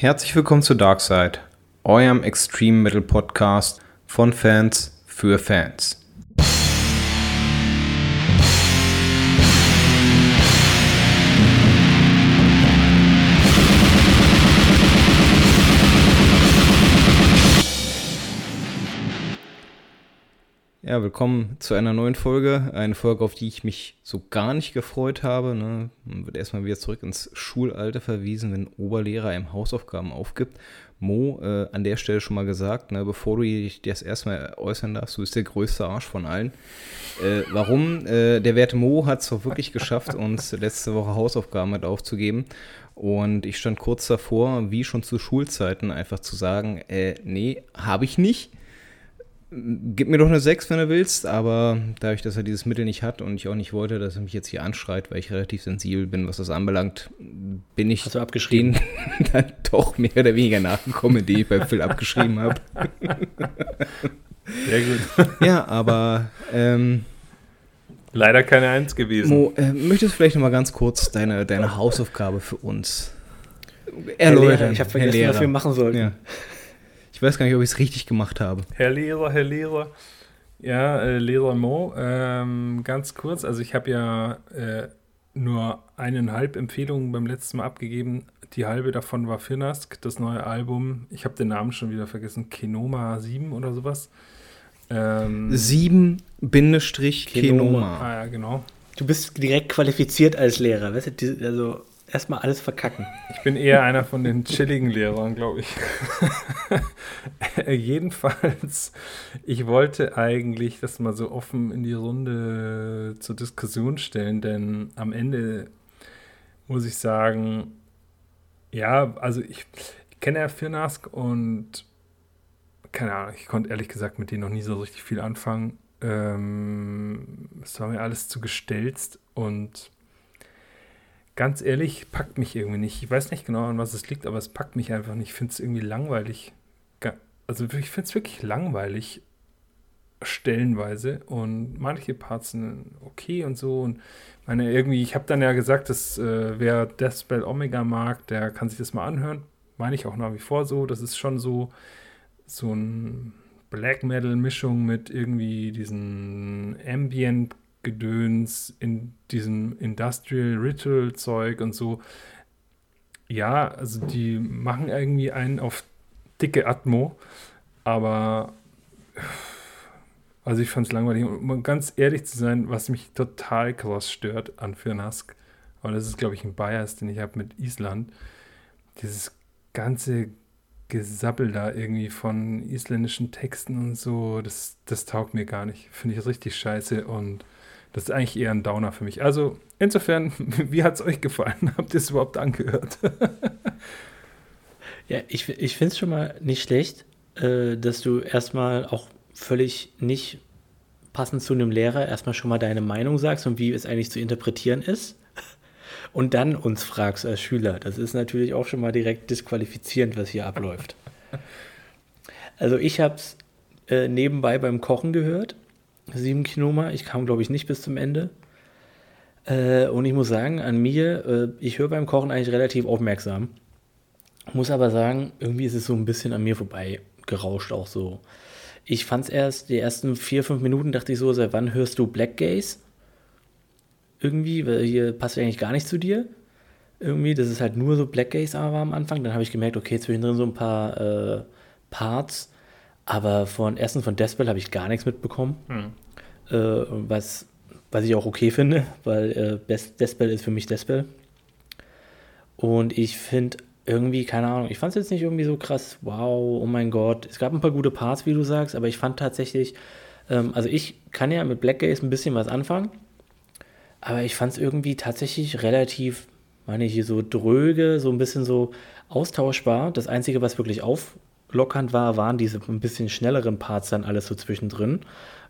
Herzlich willkommen zu Darkside, eurem Extreme Metal Podcast von Fans für Fans. Ja, willkommen zu einer neuen Folge. Eine Folge, auf die ich mich so gar nicht gefreut habe. Ne? Man wird erstmal wieder zurück ins Schulalter verwiesen, wenn Oberlehrer einem Hausaufgaben aufgibt. Mo, äh, an der Stelle schon mal gesagt, ne, bevor du dich das erstmal äußern darfst, du bist der größte Arsch von allen. Äh, warum? Äh, der werte Mo hat es doch wirklich geschafft, uns letzte Woche Hausaufgaben mit aufzugeben. Und ich stand kurz davor, wie schon zu Schulzeiten, einfach zu sagen, äh, nee, habe ich nicht gib mir doch eine 6, wenn du willst, aber dadurch, dass er dieses Mittel nicht hat und ich auch nicht wollte, dass er mich jetzt hier anschreit, weil ich relativ sensibel bin, was das anbelangt, bin ich abgeschrieben? dann doch mehr oder weniger nachgekommen, die ich bei Phil abgeschrieben habe. Sehr gut. Ja, aber ähm, leider keine Eins gewesen. Mo, äh, möchtest du vielleicht noch mal ganz kurz deine, deine Hausaufgabe für uns erläutern? ich habe vergessen, was wir machen sollten. Ja. Ich weiß gar nicht, ob ich es richtig gemacht habe. Herr Lehrer, Herr Lehrer. Ja, äh, Lehrer Mo, ähm, ganz kurz. Also ich habe ja äh, nur eineinhalb Empfehlungen beim letzten Mal abgegeben. Die halbe davon war Firnask, das neue Album. Ich habe den Namen schon wieder vergessen. Kenoma 7 oder sowas. Ähm, 7 Bindestrich Kenoma. Ah ja, genau. Du bist direkt qualifiziert als Lehrer, weißt du? Also erstmal alles verkacken. Ich bin eher einer von den chilligen Lehrern, glaube ich. Jedenfalls, ich wollte eigentlich das mal so offen in die Runde zur Diskussion stellen, denn am Ende muss ich sagen, ja, also ich, ich kenne ja Firnask und keine Ahnung, ich konnte ehrlich gesagt mit denen noch nie so richtig viel anfangen. Ähm, es war mir alles zu gestelzt und ganz ehrlich, packt mich irgendwie nicht. Ich weiß nicht genau, an was es liegt, aber es packt mich einfach nicht. Ich finde es irgendwie langweilig. Also ich finde es wirklich langweilig, stellenweise. Und manche Parts sind okay und so. Und meine, irgendwie, ich habe dann ja gesagt, dass äh, wer Deathspell Omega mag, der kann sich das mal anhören. Meine ich auch nach wie vor so. Das ist schon so, so ein Black Metal-Mischung mit irgendwie diesen Ambient Gedöns, in diesem Industrial Ritual Zeug und so. Ja, also die machen irgendwie einen auf dicke Atmo, aber also ich fand es langweilig. Um ganz ehrlich zu sein, was mich total krass stört an Firnask, aber das ist, glaube ich, ein Bias, den ich habe mit Island, dieses ganze Gesabbel da irgendwie von isländischen Texten und so, das, das taugt mir gar nicht. Finde ich richtig scheiße und das ist eigentlich eher ein Downer für mich. Also insofern, wie hat es euch gefallen? Habt ihr es überhaupt angehört? ja, ich, ich finde es schon mal nicht schlecht, äh, dass du erstmal auch völlig nicht passend zu einem Lehrer erstmal schon mal deine Meinung sagst und wie es eigentlich zu interpretieren ist. Und dann uns fragst als Schüler. Das ist natürlich auch schon mal direkt disqualifizierend, was hier abläuft. Also ich habe es äh, nebenbei beim Kochen gehört 7 Kinoma. Ich kam, glaube ich, nicht bis zum Ende. Äh, und ich muss sagen, an mir, äh, ich höre beim Kochen eigentlich relativ aufmerksam. Muss aber sagen, irgendwie ist es so ein bisschen an mir vorbei gerauscht auch so. Ich fand es erst, die ersten vier, fünf Minuten dachte ich so, seit wann hörst du Black Gaze? Irgendwie, weil hier passt eigentlich gar nicht zu dir. Irgendwie, das ist halt nur so Black Gaze aber am Anfang. Dann habe ich gemerkt, okay, zwischendrin so ein paar äh, Parts, aber von erstens von Deathbell habe ich gar nichts mitbekommen. Hm. Äh, was, was ich auch okay finde, weil äh, Best Deathbell ist für mich Deathbell. Und ich finde irgendwie, keine Ahnung, ich fand es jetzt nicht irgendwie so krass, wow, oh mein Gott. Es gab ein paar gute Parts, wie du sagst, aber ich fand tatsächlich, ähm, also ich kann ja mit Black Gaze ein bisschen was anfangen, aber ich fand es irgendwie tatsächlich relativ, meine ich, so dröge, so ein bisschen so austauschbar. Das Einzige, was wirklich auf, lockernd war, waren diese ein bisschen schnelleren Parts dann alles so zwischendrin,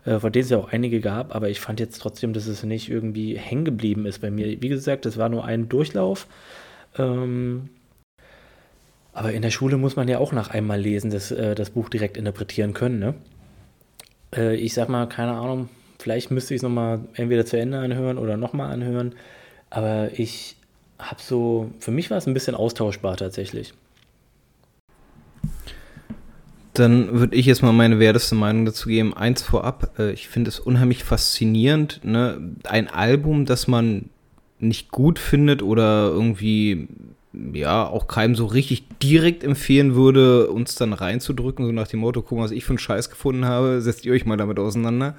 äh, von denen es ja auch einige gab, aber ich fand jetzt trotzdem, dass es nicht irgendwie hängen geblieben ist bei mir. Wie gesagt, das war nur ein Durchlauf. Ähm, aber in der Schule muss man ja auch nach einmal lesen, das, äh, das Buch direkt interpretieren können. Ne? Äh, ich sag mal, keine Ahnung, vielleicht müsste ich es nochmal entweder zu Ende anhören oder nochmal anhören. Aber ich habe so, für mich war es ein bisschen austauschbar tatsächlich. Dann würde ich jetzt mal meine werteste Meinung dazu geben. Eins vorab, äh, ich finde es unheimlich faszinierend, ne? ein Album, das man nicht gut findet oder irgendwie ja auch keinem so richtig direkt empfehlen würde, uns dann reinzudrücken, so nach dem Motto, guck mal, was ich für einen Scheiß gefunden habe, setzt ihr euch mal damit auseinander.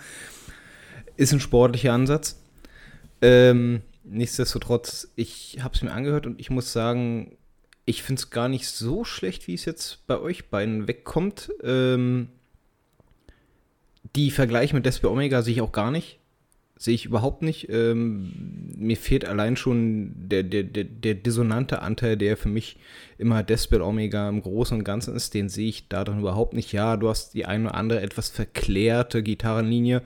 Ist ein sportlicher Ansatz. Ähm, nichtsdestotrotz, ich habe es mir angehört und ich muss sagen, ich finde es gar nicht so schlecht, wie es jetzt bei euch beiden wegkommt. Ähm, die Vergleiche mit Despe Omega sehe ich auch gar nicht. Sehe ich überhaupt nicht. Ähm, mir fehlt allein schon der, der, der, der dissonante Anteil, der für mich immer Despel Omega im Großen und Ganzen ist. Den sehe ich da dann überhaupt nicht. Ja, du hast die eine oder andere etwas verklärte Gitarrenlinie,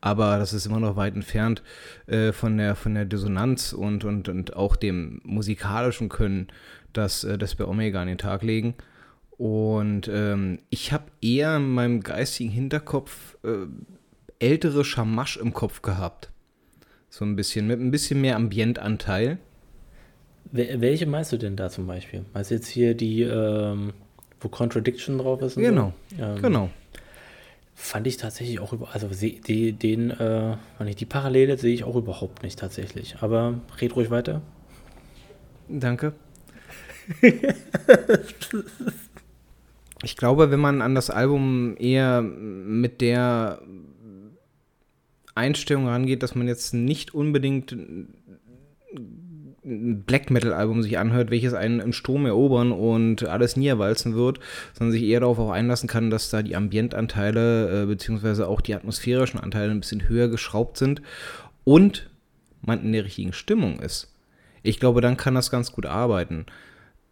aber das ist immer noch weit entfernt äh, von, der, von der Dissonanz und, und, und auch dem musikalischen Können, das, äh, das bei Omega an den Tag legen. Und ähm, ich habe eher in meinem geistigen Hinterkopf äh, ältere Schamasch im Kopf gehabt. So ein bisschen, mit ein bisschen mehr Ambientanteil. Welche meinst du denn da zum Beispiel? Meinst du jetzt hier die, ähm, wo Contradiction drauf ist? Genau, so? ähm, genau. Fand ich tatsächlich auch über, also die, den, äh, die Parallele sehe ich auch überhaupt nicht tatsächlich. Aber red ruhig weiter. Danke. Ich glaube, wenn man an das Album eher mit der Einstellung rangeht, dass man jetzt nicht unbedingt ein Black Metal Album sich anhört, welches einen im Sturm erobern und alles niederwalzen wird, sondern sich eher darauf auch einlassen kann, dass da die Ambientanteile äh, beziehungsweise auch die atmosphärischen Anteile ein bisschen höher geschraubt sind und man in der richtigen Stimmung ist. Ich glaube, dann kann das ganz gut arbeiten.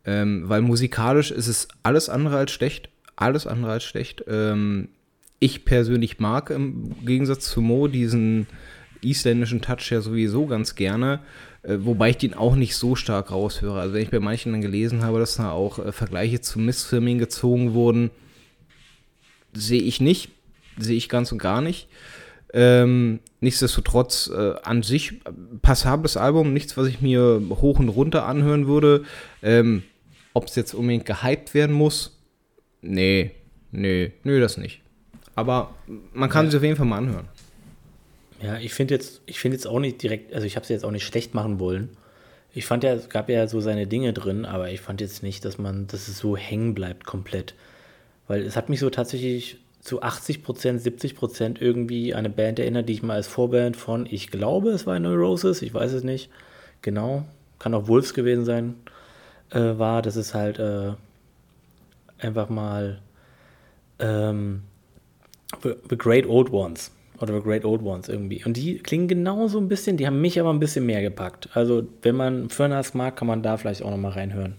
Ähm, weil musikalisch ist es alles andere als schlecht. Alles andere als schlecht. Ähm, ich persönlich mag im Gegensatz zu Mo diesen isländischen Touch ja sowieso ganz gerne, äh, wobei ich den auch nicht so stark raushöre. Also wenn ich bei manchen dann gelesen habe, dass da auch äh, Vergleiche zu Missfilming gezogen wurden, sehe ich nicht, sehe ich ganz und gar nicht. Ähm, nichtsdestotrotz äh, an sich passables Album, nichts, was ich mir hoch und runter anhören würde. Ähm, Ob es jetzt unbedingt gehypt werden muss, nee, nee, nö, das nicht. Aber man kann ja. sich auf jeden Fall mal anhören. Ja, ich finde jetzt, ich finde jetzt auch nicht direkt, also ich habe es jetzt auch nicht schlecht machen wollen. Ich fand ja, es gab ja so seine Dinge drin, aber ich fand jetzt nicht, dass man, dass es so hängen bleibt komplett. Weil es hat mich so tatsächlich zu 80 Prozent, 70 Prozent irgendwie an eine Band erinnert, die ich mal als Vorband von, ich glaube, es war Neurosis, ich weiß es nicht genau, kann auch Wolves gewesen sein, äh, war. Das ist halt äh, einfach mal ähm, The, The Great Old Ones. Oder The Great Old Ones irgendwie. Und die klingen genauso ein bisschen, die haben mich aber ein bisschen mehr gepackt. Also, wenn man Furnace mag, kann man da vielleicht auch nochmal reinhören.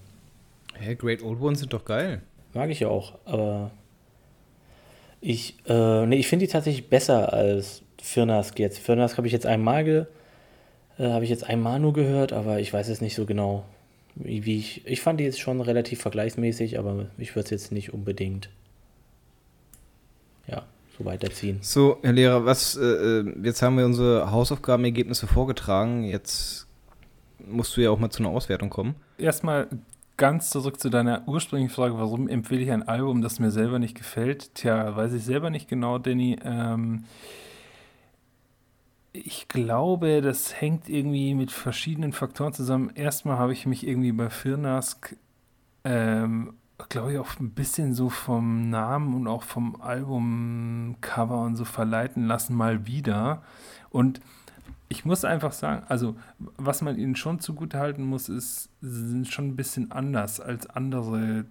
Hä, hey, Great Old Ones sind doch geil. Mag ich ja auch, aber ich, äh, nee, ich finde die tatsächlich besser als Firnask jetzt. Firnask habe ich jetzt einmal ge, äh, habe ich jetzt einmal nur gehört, aber ich weiß es nicht so genau, wie, ich. Ich fand die jetzt schon relativ vergleichsmäßig, aber ich würde es jetzt nicht unbedingt ja, so weiterziehen. So, Herr Lehrer, was, äh, äh, jetzt haben wir unsere Hausaufgabenergebnisse vorgetragen. Jetzt musst du ja auch mal zu einer Auswertung kommen. Erstmal ganz zurück zu deiner ursprünglichen Frage, warum empfehle ich ein Album, das mir selber nicht gefällt? Tja, weiß ich selber nicht genau, Danny. Ähm, ich glaube, das hängt irgendwie mit verschiedenen Faktoren zusammen. Erstmal habe ich mich irgendwie bei Firnask ähm, glaube ich, auch ein bisschen so vom Namen und auch vom Albumcover und so verleiten lassen, mal wieder. Und ich muss einfach sagen, also was man ihnen schon zugutehalten muss, ist, sie sind schon ein bisschen anders als andere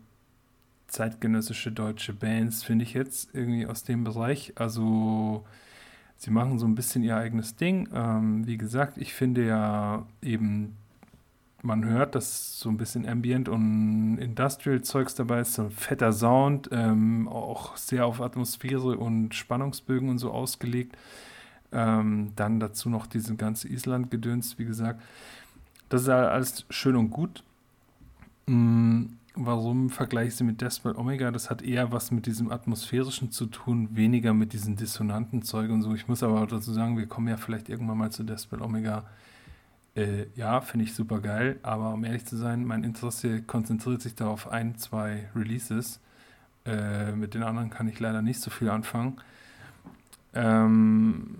zeitgenössische deutsche Bands, finde ich jetzt irgendwie aus dem Bereich. Also sie machen so ein bisschen ihr eigenes Ding. Ähm, wie gesagt, ich finde ja eben man hört, dass so ein bisschen Ambient und Industrial-Zeugs dabei ist, so ein fetter Sound, ähm, auch sehr auf Atmosphäre und Spannungsbögen und so ausgelegt. Ähm, dann dazu noch diese ganze Island-Gedöns, wie gesagt. Das ist alles schön und gut. Mhm. Warum vergleiche ich sie mit Deathbell Omega? Das hat eher was mit diesem atmosphärischen zu tun, weniger mit diesen dissonanten Zeug und so. Ich muss aber dazu sagen, wir kommen ja vielleicht irgendwann mal zu Deathbell Omega äh, ja, finde ich super geil, aber um ehrlich zu sein, mein Interesse konzentriert sich da auf ein, zwei Releases. Äh, mit den anderen kann ich leider nicht so viel anfangen. Ähm,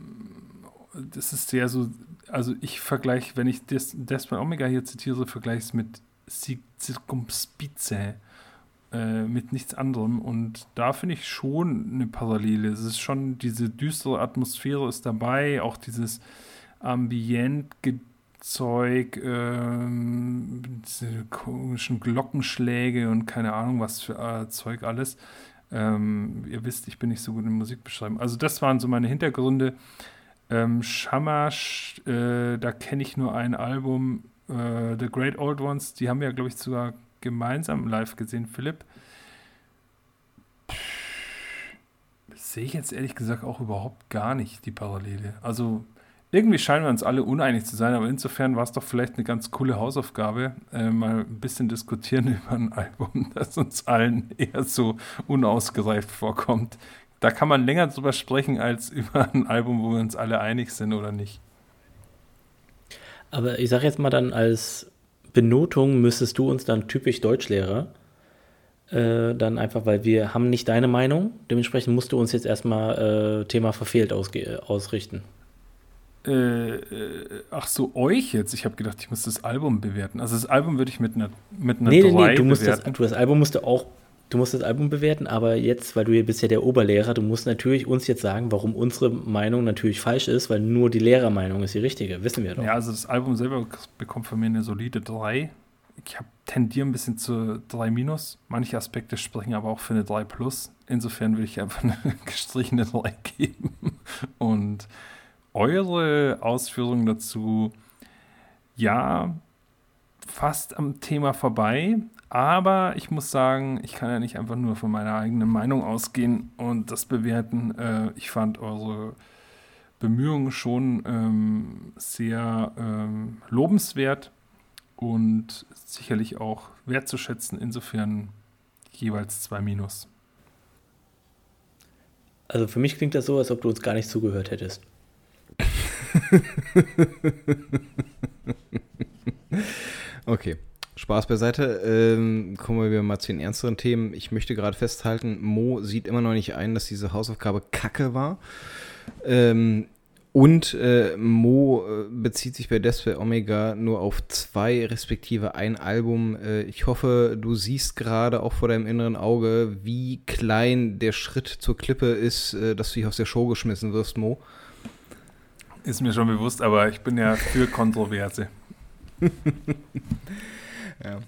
das ist sehr so, also ich vergleiche, wenn ich das Desmond Omega hier zitiere, vergleiche es mit Circumspice, äh, mit nichts anderem. Und da finde ich schon eine Parallele. Es ist schon diese düstere Atmosphäre ist dabei, auch dieses Ambient-Zeug, ähm, diese komischen Glockenschläge und keine Ahnung was für äh, Zeug alles. Ähm, ihr wisst, ich bin nicht so gut in Musik beschreiben. Also das waren so meine Hintergründe. Ähm, Shamash, äh, da kenne ich nur ein Album, äh, The Great Old Ones, die haben wir, glaube ich, sogar gemeinsam live gesehen, Philipp. Sehe ich jetzt ehrlich gesagt auch überhaupt gar nicht die Parallele. Also irgendwie scheinen wir uns alle uneinig zu sein, aber insofern war es doch vielleicht eine ganz coole Hausaufgabe, äh, mal ein bisschen diskutieren über ein Album, das uns allen eher so unausgereift vorkommt. Da kann man länger drüber sprechen als über ein Album, wo wir uns alle einig sind oder nicht. Aber ich sage jetzt mal dann als Benotung müsstest du uns dann typisch Deutschlehrer äh, dann einfach, weil wir haben nicht deine Meinung, dementsprechend musst du uns jetzt erstmal äh, Thema verfehlt ausrichten. Äh, äh, ach so, euch jetzt? Ich habe gedacht, ich muss das Album bewerten. Also das Album würde ich mit einer mit einer nee, 3 nee, nee, du musst bewerten. Das, du, das Album musst du auch, du musst das Album bewerten, aber jetzt, weil du ja bist ja der Oberlehrer, du musst natürlich uns jetzt sagen, warum unsere Meinung natürlich falsch ist, weil nur die Lehrermeinung ist die richtige, wissen wir doch. Ja, also das Album selber bekommt von mir eine solide 3. Ich tendiere ein bisschen zu 3 minus. Manche Aspekte sprechen aber auch für eine 3 plus. Insofern würde ich einfach eine gestrichene 3 geben. Und eure Ausführungen dazu, ja, fast am Thema vorbei. Aber ich muss sagen, ich kann ja nicht einfach nur von meiner eigenen Meinung ausgehen und das bewerten. Äh, ich fand eure Bemühungen schon ähm, sehr ähm, lobenswert und sicherlich auch wertzuschätzen. Insofern jeweils zwei Minus. Also für mich klingt das so, als ob du uns gar nicht zugehört hättest. okay. Spaß beiseite. Ähm, kommen wir mal zu den ernsteren Themen. Ich möchte gerade festhalten, Mo sieht immer noch nicht ein, dass diese Hausaufgabe Kacke war. Ähm, und äh, Mo äh, bezieht sich bei Despair Omega nur auf zwei, respektive ein Album. Äh, ich hoffe, du siehst gerade auch vor deinem inneren Auge, wie klein der Schritt zur Klippe ist, äh, dass du dich aus der Show geschmissen wirst, Mo. Ist mir schon bewusst, aber ich bin ja für Kontroverse. ja.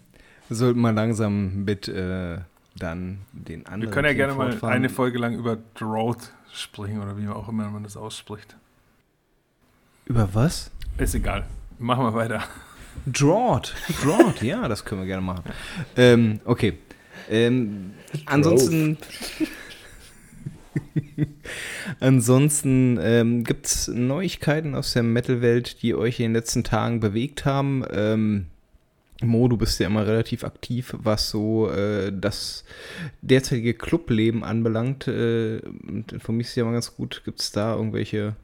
Wir sollten mal langsam mit äh, dann den anderen. Wir können ja gerne mal eine Folge lang über Drought sprechen oder wie auch immer man das ausspricht. Über was? Ist egal. Machen wir weiter. Drought. Drought, ja, das können wir gerne machen. Ähm, okay. Ähm, ansonsten. Ansonsten ähm, gibt es Neuigkeiten aus der Metal-Welt, die euch in den letzten Tagen bewegt haben. Ähm, Mo, du bist ja immer relativ aktiv, was so äh, das derzeitige Clubleben anbelangt. Äh, informierst dich ja mal ganz gut. Gibt es da irgendwelche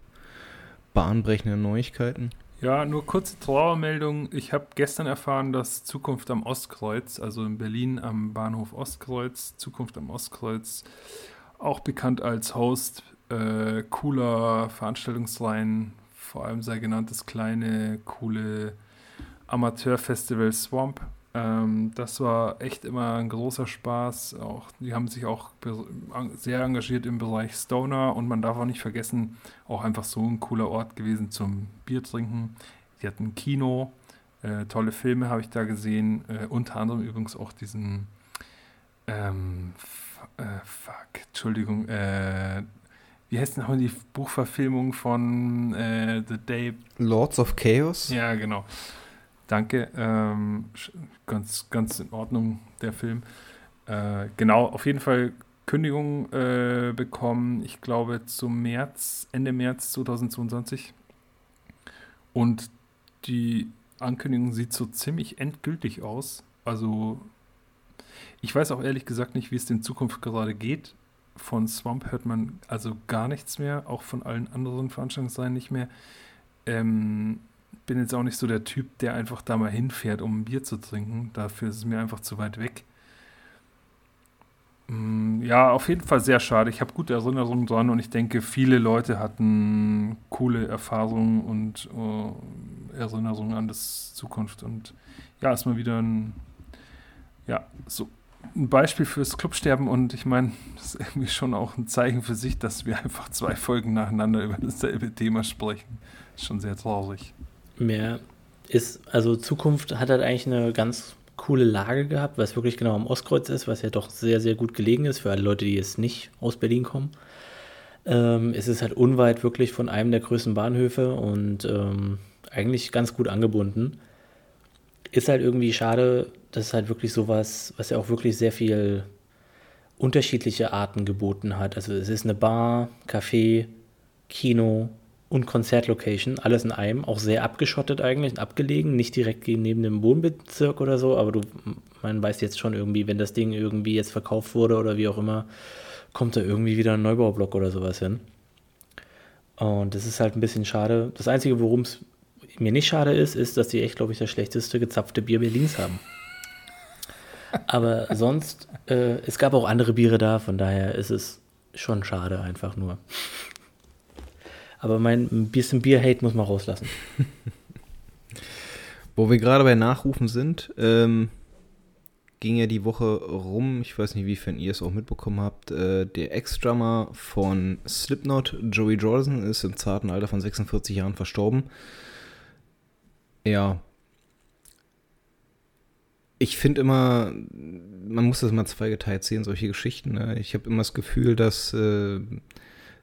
bahnbrechenden Neuigkeiten? Ja, nur kurze Trauermeldung. Ich habe gestern erfahren, dass Zukunft am Ostkreuz, also in Berlin am Bahnhof Ostkreuz, Zukunft am Ostkreuz, auch bekannt als Host äh, cooler Veranstaltungsreihen, vor allem sei genannt das kleine, coole Amateurfestival Swamp. Ähm, das war echt immer ein großer Spaß. Auch, die haben sich auch sehr engagiert im Bereich Stoner und man darf auch nicht vergessen, auch einfach so ein cooler Ort gewesen zum Bier trinken. Die hatten Kino, äh, tolle Filme habe ich da gesehen, äh, unter anderem übrigens auch diesen ähm, äh, fuck, Entschuldigung, äh, wie heißt denn nochmal die Buchverfilmung von äh, The Day? Lords of Chaos? Ja, genau. Danke. Ähm, ganz, ganz in Ordnung, der Film. Äh, genau, auf jeden Fall Kündigung äh, bekommen, ich glaube, zum März, Ende März 2022. Und die Ankündigung sieht so ziemlich endgültig aus. Also ich weiß auch ehrlich gesagt nicht, wie es in Zukunft gerade geht. Von Swamp hört man also gar nichts mehr, auch von allen anderen Veranstaltungsreihen nicht mehr. Ähm, bin jetzt auch nicht so der Typ, der einfach da mal hinfährt, um ein Bier zu trinken. Dafür ist es mir einfach zu weit weg. Mm, ja, auf jeden Fall sehr schade. Ich habe gute Erinnerungen dran und ich denke, viele Leute hatten coole Erfahrungen und äh, Erinnerungen an das Zukunft. Und ja, ist mal wieder ein, ja, so ein Beispiel fürs Clubsterben und ich meine, das ist irgendwie schon auch ein Zeichen für sich, dass wir einfach zwei Folgen nacheinander über dasselbe Thema sprechen. Ist schon sehr traurig. Mehr ist, also Zukunft hat halt eigentlich eine ganz coole Lage gehabt, es wirklich genau am Ostkreuz ist, was ja doch sehr, sehr gut gelegen ist für alle Leute, die jetzt nicht aus Berlin kommen. Ähm, es ist halt unweit wirklich von einem der größten Bahnhöfe und ähm, eigentlich ganz gut angebunden. Ist halt irgendwie schade, dass es halt wirklich sowas, was ja auch wirklich sehr viel unterschiedliche Arten geboten hat. Also es ist eine Bar, Café, Kino, und Konzertlocation, alles in einem, auch sehr abgeschottet eigentlich, abgelegen, nicht direkt neben dem Wohnbezirk oder so, aber du, man weiß jetzt schon irgendwie, wenn das Ding irgendwie jetzt verkauft wurde oder wie auch immer, kommt da irgendwie wieder ein Neubaublock oder sowas hin. Und das ist halt ein bisschen schade. Das Einzige, worum es mir nicht schade ist, ist, dass die echt, glaube ich, das schlechteste gezapfte Bier Berlins haben. Aber sonst, äh, es gab auch andere Biere da, von daher ist es schon schade einfach nur. Aber mein bisschen Bier-Hate muss man rauslassen. Wo wir gerade bei Nachrufen sind, ähm, ging ja die Woche rum, ich weiß nicht, wiefern ihr es auch mitbekommen habt, äh, der Ex-Drummer von Slipknot, Joey Jordan, ist im zarten Alter von 46 Jahren verstorben. Ja. Ich finde immer, man muss das mal zweigeteilt sehen, solche Geschichten. Ne? Ich habe immer das Gefühl, dass äh,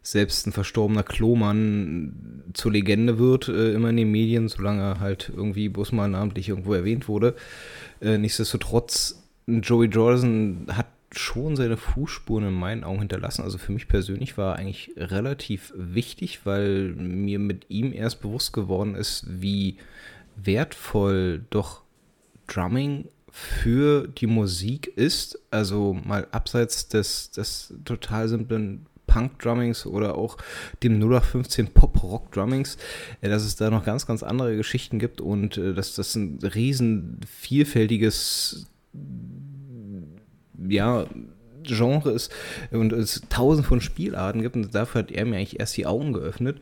selbst ein verstorbener Klomann zur Legende wird, äh, immer in den Medien, solange er halt irgendwie bloß mal namentlich irgendwo erwähnt wurde. Äh, nichtsdestotrotz, Joey Jordan hat schon seine Fußspuren in meinen Augen hinterlassen. Also für mich persönlich war er eigentlich relativ wichtig, weil mir mit ihm erst bewusst geworden ist, wie wertvoll doch Drumming für die Musik ist. Also mal abseits des, des total simplen Punk-Drummings oder auch dem 0815 Pop-Rock-Drummings, äh, dass es da noch ganz, ganz andere Geschichten gibt und äh, dass das ein riesen vielfältiges ja, Genre ist und es tausend von Spielarten gibt und dafür hat er mir eigentlich erst die Augen geöffnet.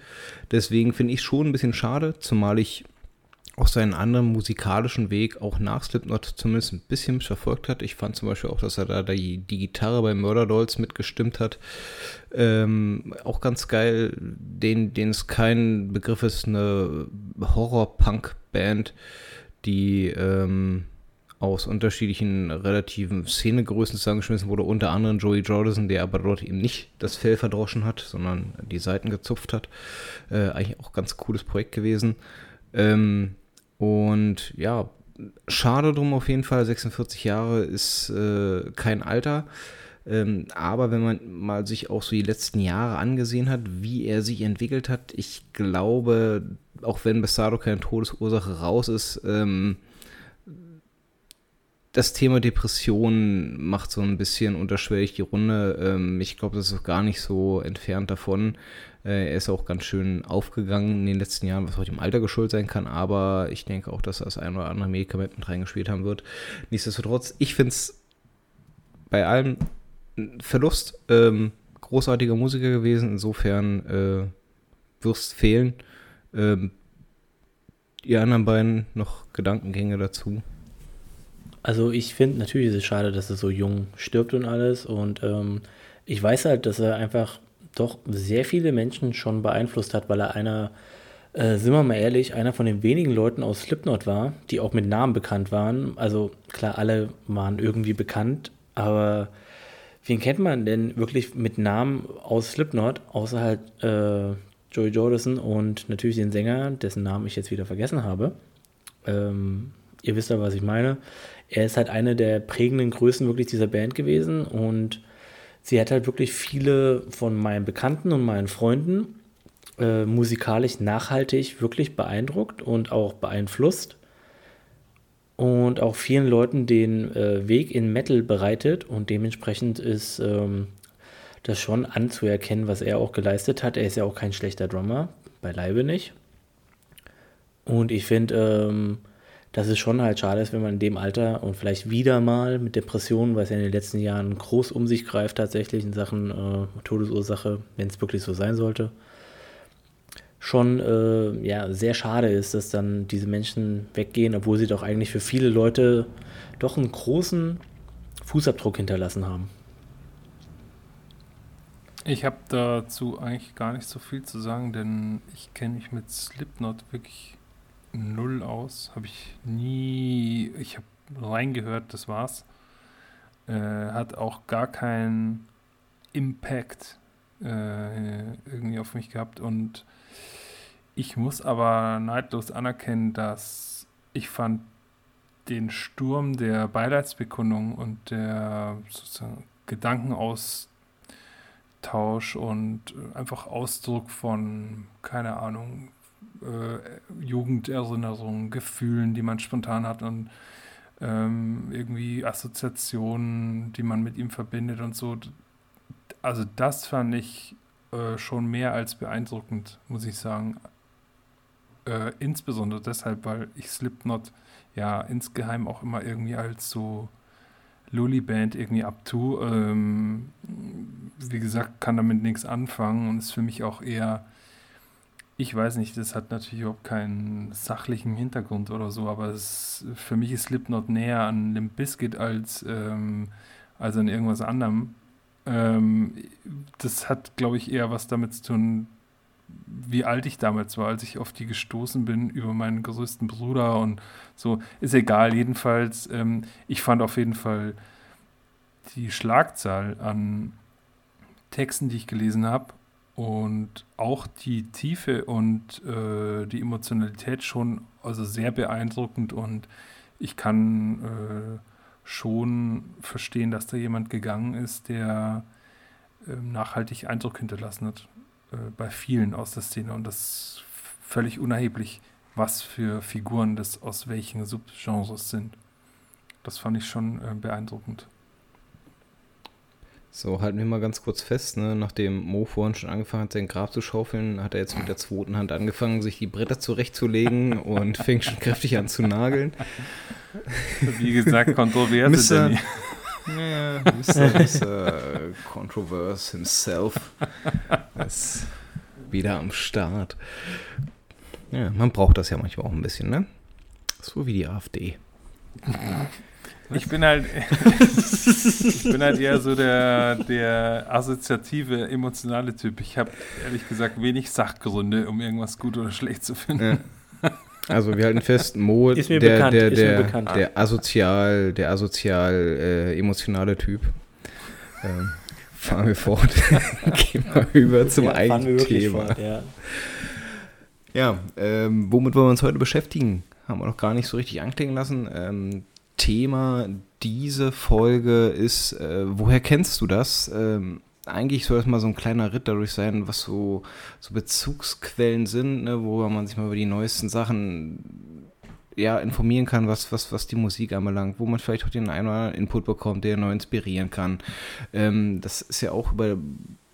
Deswegen finde ich schon ein bisschen schade, zumal ich auch seinen anderen musikalischen Weg auch nach Slipknot zumindest ein bisschen verfolgt hat. Ich fand zum Beispiel auch, dass er da die, die Gitarre bei Murder Dolls mitgestimmt hat. Ähm, auch ganz geil, den, den es kein Begriff ist, eine Horror-Punk-Band, die ähm, aus unterschiedlichen relativen Szenegrößen zusammengeschmissen wurde, unter anderem Joey Jordison, der aber dort eben nicht das Fell verdroschen hat, sondern die Seiten gezupft hat. Äh, eigentlich auch ganz cooles Projekt gewesen. Ähm, und ja, schade drum auf jeden Fall. 46 Jahre ist äh, kein Alter. Ähm, aber wenn man mal sich auch so die letzten Jahre angesehen hat, wie er sich entwickelt hat, ich glaube, auch wenn bis dato keine Todesursache raus ist, ähm, das Thema Depression macht so ein bisschen unterschwellig die Runde. Ähm, ich glaube, das ist gar nicht so entfernt davon. Äh, er ist auch ganz schön aufgegangen in den letzten Jahren, was auch dem Alter geschuldet sein kann, aber ich denke auch, dass er das ein oder andere Medikament mit reingespielt haben wird. Nichtsdestotrotz, ich finde es bei allem Verlust. Ähm, großartiger Musiker gewesen, insofern äh, wirst fehlen. Ähm, die anderen beiden noch Gedankengänge dazu. Also ich finde natürlich ist es schade, dass er so jung stirbt und alles. Und ähm, ich weiß halt, dass er einfach doch sehr viele Menschen schon beeinflusst hat, weil er einer, äh, sind wir mal ehrlich, einer von den wenigen Leuten aus Slipknot war, die auch mit Namen bekannt waren. Also klar, alle waren irgendwie bekannt, aber wen kennt man denn wirklich mit Namen aus Slipknot, außer halt äh, Joey Jordison und natürlich den Sänger, dessen Namen ich jetzt wieder vergessen habe. Ähm, ihr wisst ja, was ich meine. Er ist halt eine der prägenden Größen wirklich dieser Band gewesen und sie hat halt wirklich viele von meinen Bekannten und meinen Freunden äh, musikalisch nachhaltig wirklich beeindruckt und auch beeinflusst und auch vielen Leuten den äh, Weg in Metal bereitet und dementsprechend ist ähm, das schon anzuerkennen, was er auch geleistet hat. Er ist ja auch kein schlechter Drummer, beileibe nicht. Und ich finde, ähm, dass es schon halt schade ist, wenn man in dem Alter und vielleicht wieder mal mit Depressionen, was ja in den letzten Jahren groß um sich greift, tatsächlich in Sachen äh, Todesursache, wenn es wirklich so sein sollte, schon äh, ja, sehr schade ist, dass dann diese Menschen weggehen, obwohl sie doch eigentlich für viele Leute doch einen großen Fußabdruck hinterlassen haben. Ich habe dazu eigentlich gar nicht so viel zu sagen, denn ich kenne mich mit Slipknot wirklich null aus. Habe ich nie, ich habe reingehört, das war's. Äh, hat auch gar keinen Impact äh, irgendwie auf mich gehabt und ich muss aber neidlos anerkennen, dass ich fand den Sturm der Beileidsbekundung und der sozusagen Gedankenaustausch und einfach Ausdruck von, keine Ahnung, äh, Jugenderinnerungen, Gefühlen, die man spontan hat und ähm, irgendwie Assoziationen, die man mit ihm verbindet und so. Also das fand ich äh, schon mehr als beeindruckend, muss ich sagen. Äh, insbesondere deshalb, weil ich Slipknot ja insgeheim auch immer irgendwie als so Lully-Band irgendwie abtu. Ähm, wie gesagt, kann damit nichts anfangen und ist für mich auch eher ich weiß nicht, das hat natürlich überhaupt keinen sachlichen Hintergrund oder so, aber es, für mich ist Slipknot näher an Limp Bizkit als, ähm, als an irgendwas anderem. Ähm, das hat, glaube ich, eher was damit zu tun, wie alt ich damals war, als ich auf die gestoßen bin über meinen größten Bruder und so. Ist egal, jedenfalls, ähm, ich fand auf jeden Fall die Schlagzahl an Texten, die ich gelesen habe, und auch die Tiefe und äh, die Emotionalität schon also sehr beeindruckend und ich kann äh, schon verstehen, dass da jemand gegangen ist, der äh, nachhaltig Eindruck hinterlassen hat äh, bei vielen aus der Szene und das ist völlig unerheblich, was für Figuren das aus welchen Subgenres sind. Das fand ich schon äh, beeindruckend. So, halten wir mal ganz kurz fest, ne? nachdem Mo vorhin schon angefangen hat, sein Grab zu schaufeln, hat er jetzt mit der zweiten Hand angefangen, sich die Bretter zurechtzulegen und fängt schon kräftig an zu nageln. Wie gesagt, kontroverse Mr. Ja, Mr. Mr. Controverse himself ist wieder am Start. Ja, man braucht das ja manchmal auch ein bisschen, ne? So wie die AfD. Ich bin halt, ich bin halt eher so der, der assoziative, emotionale Typ. Ich habe ehrlich gesagt wenig Sachgründe, um irgendwas gut oder schlecht zu finden. Ja. Also wir halten fest, Mo, ist mir der, bekannt, der, ist der, mir bekannt. der asozial, der asozial äh, emotionale Typ. Ähm, fahren wir fort. Gehen wir über zum Ja, eigentlichen Thema. fort, ja. Ja, ähm, womit wollen wir uns heute beschäftigen? Haben wir noch gar nicht so richtig anklingen lassen. Ähm, Thema diese Folge ist, äh, woher kennst du das? Ähm, eigentlich soll das mal so ein kleiner Ritt dadurch sein, was so, so Bezugsquellen sind, ne, wo man sich mal über die neuesten Sachen ja, informieren kann, was, was, was die Musik anbelangt, wo man vielleicht auch den einen oder anderen Input bekommt, der neu inspirieren kann. Ähm, das ist ja auch über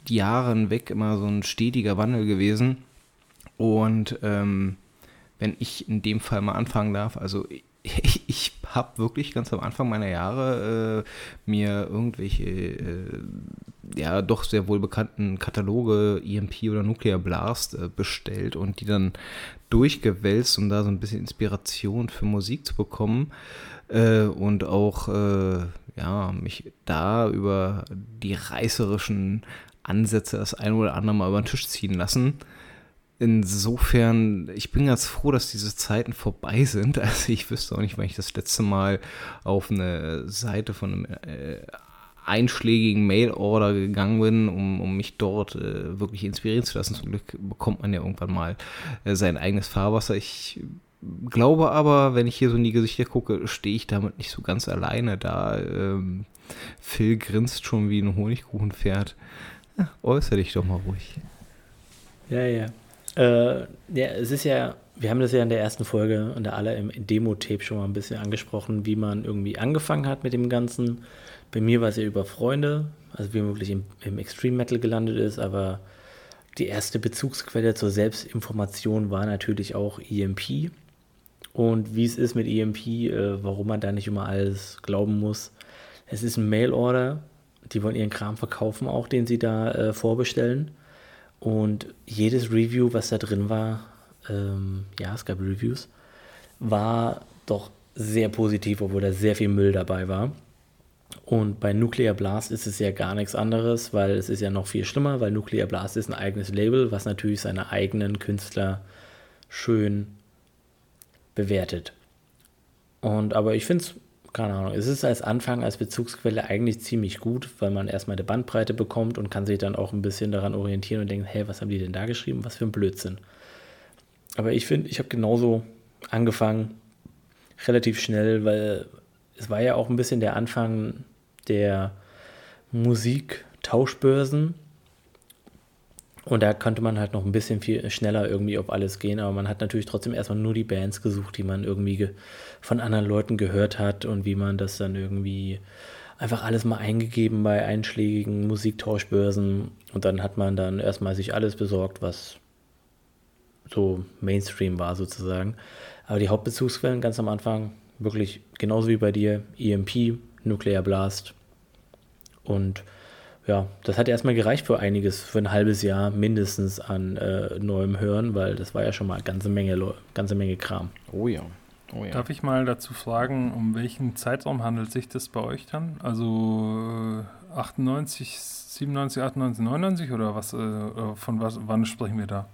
die Jahre hinweg immer so ein stetiger Wandel gewesen. Und ähm, wenn ich in dem Fall mal anfangen darf, also ich, ich habe wirklich ganz am Anfang meiner Jahre äh, mir irgendwelche, äh, ja, doch sehr wohl bekannten Kataloge EMP oder Nuclear Blast äh, bestellt und die dann durchgewälzt, um da so ein bisschen Inspiration für Musik zu bekommen äh, und auch, äh, ja, mich da über die reißerischen Ansätze das ein oder andere mal über den Tisch ziehen lassen. Insofern, ich bin ganz froh, dass diese Zeiten vorbei sind. Also ich wüsste auch nicht, wann ich das letzte Mal auf eine Seite von einem äh, einschlägigen Mail-Order gegangen bin, um, um mich dort äh, wirklich inspirieren zu lassen. Zum Glück bekommt man ja irgendwann mal äh, sein eigenes Fahrwasser. Ich glaube aber, wenn ich hier so in die Gesichter gucke, stehe ich damit nicht so ganz alleine da. Ähm, Phil grinst schon wie ein Honigkuchenpferd. Ja, äußere dich doch mal ruhig. Ja, ja. Äh, ja, es ist ja, wir haben das ja in der ersten Folge und der aller im Demo-Tape schon mal ein bisschen angesprochen, wie man irgendwie angefangen hat mit dem Ganzen. Bei mir war es ja über Freunde, also wie man wirklich im, im Extreme Metal gelandet ist, aber die erste Bezugsquelle zur Selbstinformation war natürlich auch EMP. und wie es ist mit EMP, äh, warum man da nicht immer alles glauben muss. Es ist ein Mail-Order, die wollen ihren Kram verkaufen auch, den sie da äh, vorbestellen. Und jedes Review, was da drin war, ähm, ja, es gab Reviews, war doch sehr positiv, obwohl da sehr viel Müll dabei war. Und bei Nuclear Blast ist es ja gar nichts anderes, weil es ist ja noch viel schlimmer, weil Nuclear Blast ist ein eigenes Label, was natürlich seine eigenen Künstler schön bewertet. Und aber ich finde es, keine Ahnung, es ist als Anfang, als Bezugsquelle eigentlich ziemlich gut, weil man erstmal eine Bandbreite bekommt und kann sich dann auch ein bisschen daran orientieren und denkt, hey, was haben die denn da geschrieben? Was für ein Blödsinn. Aber ich finde, ich habe genauso angefangen, relativ schnell, weil es war ja auch ein bisschen der Anfang der Musiktauschbörsen. Und da konnte man halt noch ein bisschen viel schneller irgendwie auf alles gehen, aber man hat natürlich trotzdem erstmal nur die Bands gesucht, die man irgendwie von anderen Leuten gehört hat und wie man das dann irgendwie einfach alles mal eingegeben bei einschlägigen Musiktauschbörsen und dann hat man dann erstmal sich alles besorgt, was so Mainstream war sozusagen. Aber die Hauptbezugsquellen ganz am Anfang wirklich genauso wie bei dir, EMP, Nuclear Blast. Und ja, das hat erstmal gereicht für einiges, für ein halbes Jahr mindestens an äh, neuem Hören, weil das war ja schon mal eine ganze Menge, ganze Menge Kram. Oh ja. Oh ja. Darf ich mal dazu fragen, um welchen Zeitraum handelt sich das bei euch dann? Also 98, 97, 98, 99 oder was? Äh, von was, wann sprechen wir da?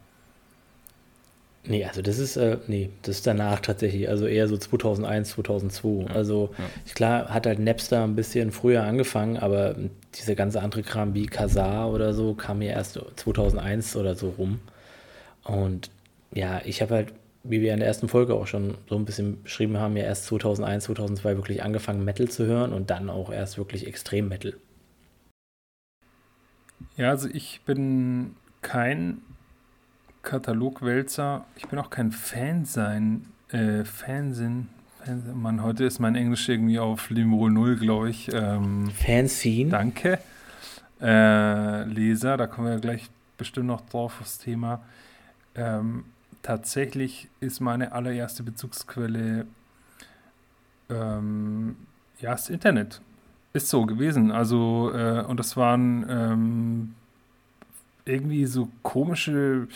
Nee, also das ist, äh, nee, das ist danach tatsächlich, also eher so 2001, 2002. Ja, also ja. klar hat halt Napster ein bisschen früher angefangen, aber diese ganze andere Kram wie Kazaa oder so kam ja erst 2001 oder so rum. Und ja, ich habe halt, wie wir in der ersten Folge auch schon so ein bisschen beschrieben haben, ja erst 2001, 2002 wirklich angefangen Metal zu hören und dann auch erst wirklich extrem Metal. Ja, also ich bin kein Katalogwälzer. Ich bin auch kein Fan sein, äh, Fansinn. Fan, Mann, heute ist mein Englisch irgendwie auf Limol 0, glaube ich. Ähm, Fanzine. Danke. Äh, Leser, da kommen wir gleich bestimmt noch drauf aufs Thema. Ähm, tatsächlich ist meine allererste Bezugsquelle ähm, ja, das Internet. Ist so gewesen. Also, äh, und das waren ähm, irgendwie so komische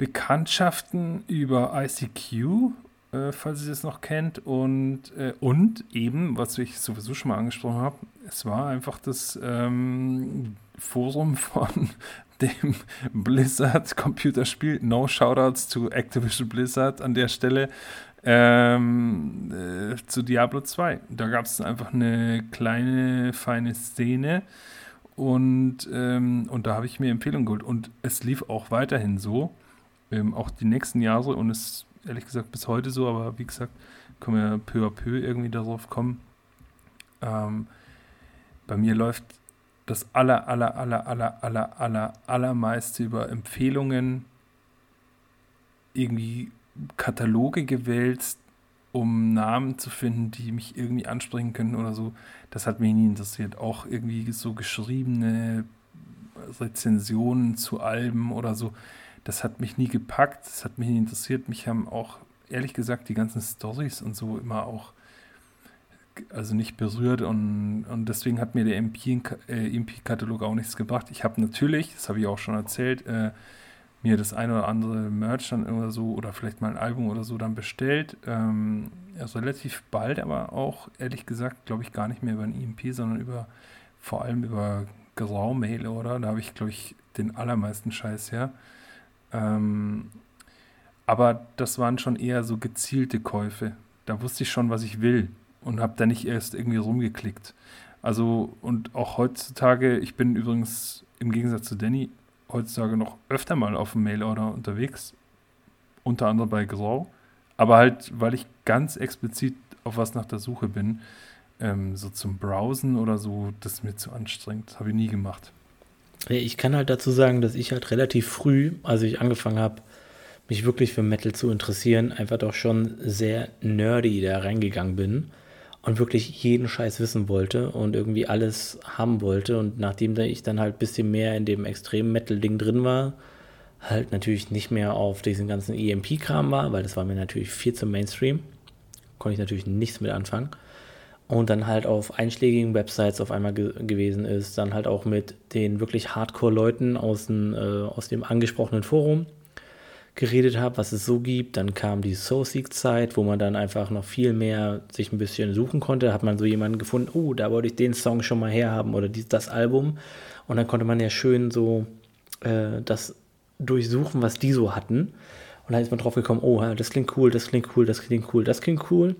Bekanntschaften über ICQ, äh, falls ihr das noch kennt. Und, äh, und eben, was ich sowieso schon mal angesprochen habe, es war einfach das ähm, Forum von dem Blizzard Computerspiel. No Shoutouts to Activision Blizzard an der Stelle. Ähm, äh, zu Diablo 2. Da gab es einfach eine kleine, feine Szene. Und, ähm, und da habe ich mir Empfehlungen geholt. Und es lief auch weiterhin so ähm, auch die nächsten Jahre und ist ehrlich gesagt bis heute so, aber wie gesagt, können wir peu à peu irgendwie darauf kommen. Ähm, bei mir läuft das aller, aller, aller, aller, aller, aller, allermeiste über Empfehlungen, irgendwie Kataloge gewälzt, um Namen zu finden, die mich irgendwie ansprechen können oder so. Das hat mich nie interessiert. Auch irgendwie so geschriebene Rezensionen zu Alben oder so das hat mich nie gepackt, das hat mich nie interessiert. Mich haben auch, ehrlich gesagt, die ganzen Stories und so immer auch, also nicht berührt und, und deswegen hat mir der MP-Katalog äh, auch nichts gebracht. Ich habe natürlich, das habe ich auch schon erzählt, äh, mir das eine oder andere Merch dann oder so oder vielleicht mal ein Album oder so dann bestellt. Ähm, also relativ bald, aber auch ehrlich gesagt, glaube ich, gar nicht mehr über ein EMP, sondern über vor allem über Graumail, oder? Da habe ich, glaube ich, den allermeisten Scheiß her. Ähm, aber das waren schon eher so gezielte Käufe. Da wusste ich schon, was ich will und habe da nicht erst irgendwie rumgeklickt. Also und auch heutzutage, ich bin übrigens im Gegensatz zu Danny heutzutage noch öfter mal auf dem Mailorder unterwegs, unter anderem bei Grau, aber halt, weil ich ganz explizit auf was nach der Suche bin, ähm, so zum Browsen oder so, das ist mir zu anstrengend, habe ich nie gemacht. Ich kann halt dazu sagen, dass ich halt relativ früh, als ich angefangen habe, mich wirklich für Metal zu interessieren, einfach doch schon sehr nerdy da reingegangen bin und wirklich jeden Scheiß wissen wollte und irgendwie alles haben wollte. Und nachdem ich dann halt ein bisschen mehr in dem extremen Metal-Ding drin war, halt natürlich nicht mehr auf diesen ganzen EMP-Kram war, weil das war mir natürlich viel zu Mainstream. Konnte ich natürlich nichts mit anfangen. Und dann halt auf einschlägigen Websites auf einmal ge gewesen ist, dann halt auch mit den wirklich Hardcore-Leuten aus, äh, aus dem angesprochenen Forum geredet habe, was es so gibt. Dann kam die SoulSeek-Zeit, wo man dann einfach noch viel mehr sich ein bisschen suchen konnte. Hat man so jemanden gefunden, oh, da wollte ich den Song schon mal herhaben oder die, das Album. Und dann konnte man ja schön so äh, das durchsuchen, was die so hatten. Und dann ist man drauf gekommen, oh, das klingt cool, das klingt cool, das klingt cool, das klingt cool.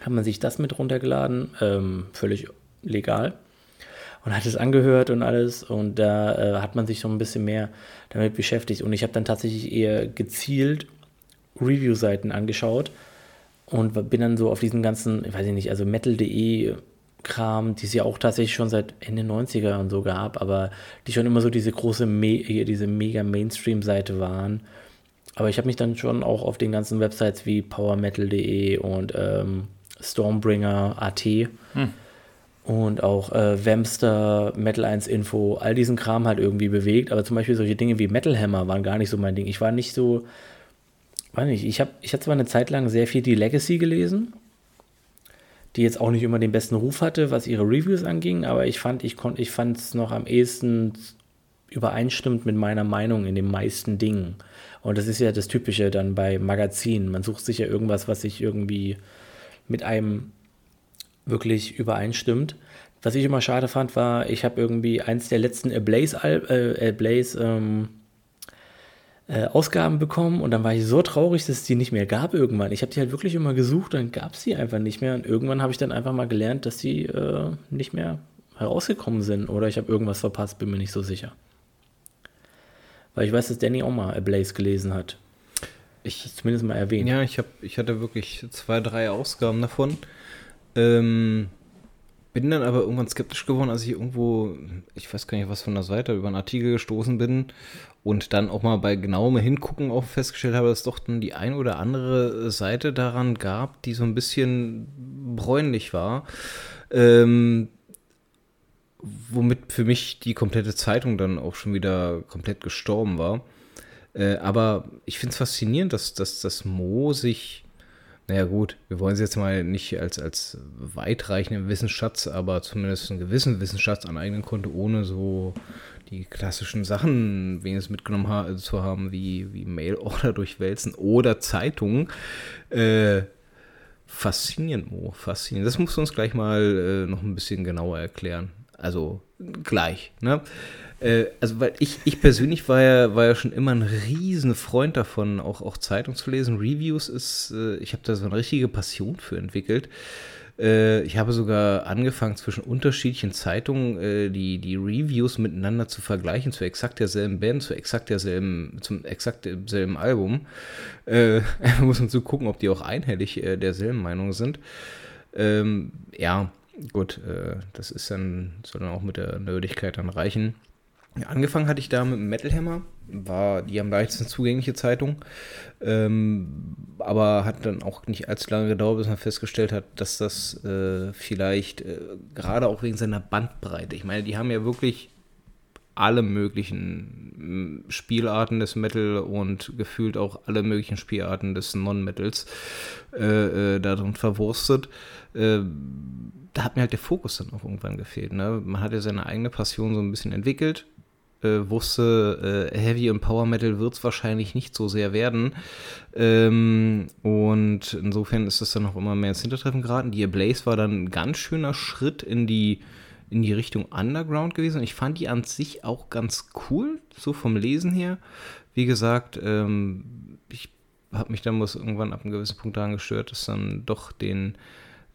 Hat man sich das mit runtergeladen, ähm, völlig legal. Und hat es angehört und alles. Und da äh, hat man sich so ein bisschen mehr damit beschäftigt. Und ich habe dann tatsächlich eher gezielt Review-Seiten angeschaut und bin dann so auf diesen ganzen, ich weiß nicht, also metal.de Kram, die es ja auch tatsächlich schon seit Ende 90er und so gab, aber die schon immer so diese große, Me diese mega Mainstream-Seite waren. Aber ich habe mich dann schon auch auf den ganzen Websites wie powermetal.de und ähm, Stormbringer.at hm. und auch äh, Wemster, Metal 1 Info, all diesen Kram halt irgendwie bewegt. Aber zum Beispiel solche Dinge wie Metal Hammer waren gar nicht so mein Ding. Ich war nicht so, weiß nicht, ich habe ich zwar eine Zeit lang sehr viel die Legacy gelesen die jetzt auch nicht immer den besten Ruf hatte, was ihre Reviews anging, aber ich fand, ich konnte, ich fand es noch am ehesten übereinstimmt mit meiner Meinung in den meisten Dingen. Und das ist ja das Typische dann bei Magazinen. Man sucht sich ja irgendwas, was sich irgendwie mit einem wirklich übereinstimmt. Was ich immer schade fand, war, ich habe irgendwie eins der letzten Ablaze, äh, ähm, äh, Ausgaben bekommen und dann war ich so traurig, dass es die nicht mehr gab irgendwann. Ich habe die halt wirklich immer gesucht, dann gab es die einfach nicht mehr und irgendwann habe ich dann einfach mal gelernt, dass die äh, nicht mehr herausgekommen sind oder ich habe irgendwas verpasst, bin mir nicht so sicher. Weil ich weiß, dass Danny auch mal Ablaze gelesen hat. Ich zumindest mal erwähnt. Ja, ich, hab, ich hatte wirklich zwei, drei Ausgaben davon. Ähm, bin dann aber irgendwann skeptisch geworden, als ich irgendwo, ich weiß gar nicht, was von der Seite, über einen Artikel gestoßen bin und dann auch mal bei genauem Hingucken auch festgestellt habe, dass es doch dann die ein oder andere Seite daran gab, die so ein bisschen bräunlich war. Ähm, womit für mich die komplette Zeitung dann auch schon wieder komplett gestorben war. Äh, aber ich finde es faszinierend, dass, dass das Mo sich naja gut, wir wollen sie jetzt mal nicht als, als weitreichenden Wissensschatz, aber zumindest einen gewissen Wissensschatz aneignen konnte, ohne so die klassischen Sachen wenigstens mitgenommen ha zu haben, wie, wie Mailorder durchwälzen oder Zeitungen. Äh, faszinierend, Mo, faszinierend. Das musst du uns gleich mal äh, noch ein bisschen genauer erklären. Also gleich, ne? Äh, also, weil ich, ich persönlich war ja, war ja schon immer ein riesen Freund davon, auch, auch Zeitung zu lesen. Reviews ist, äh, ich habe da so eine richtige Passion für entwickelt. Äh, ich habe sogar angefangen, zwischen unterschiedlichen Zeitungen äh, die, die Reviews miteinander zu vergleichen, zu exakt derselben Band, zu exakt derselben, zum exakt derselben Album. Äh, muss man so gucken, ob die auch einhellig derselben Meinung sind. Ähm, ja, gut, äh, das ist dann, soll dann auch mit der Nerdigkeit dann reichen. Angefangen hatte ich da mit Metal Hammer, war die am leichtesten zugängliche Zeitung, ähm, aber hat dann auch nicht allzu lange gedauert, bis man festgestellt hat, dass das äh, vielleicht äh, gerade auch wegen seiner Bandbreite, ich meine, die haben ja wirklich alle möglichen Spielarten des Metal und gefühlt auch alle möglichen Spielarten des Non-Metals äh, äh, darin verwurstet. Äh, da hat mir halt der Fokus dann auch irgendwann gefehlt. Ne? Man hat ja seine eigene Passion so ein bisschen entwickelt, äh, wusste, äh, Heavy und Power Metal wird es wahrscheinlich nicht so sehr werden. Ähm, und insofern ist es dann auch immer mehr ins Hintertreffen geraten. Die Blaze war dann ein ganz schöner Schritt in die, in die Richtung Underground gewesen. Ich fand die an sich auch ganz cool, so vom Lesen her. Wie gesagt, ähm, ich habe mich dann irgendwann ab einem gewissen Punkt daran gestört, dass dann doch den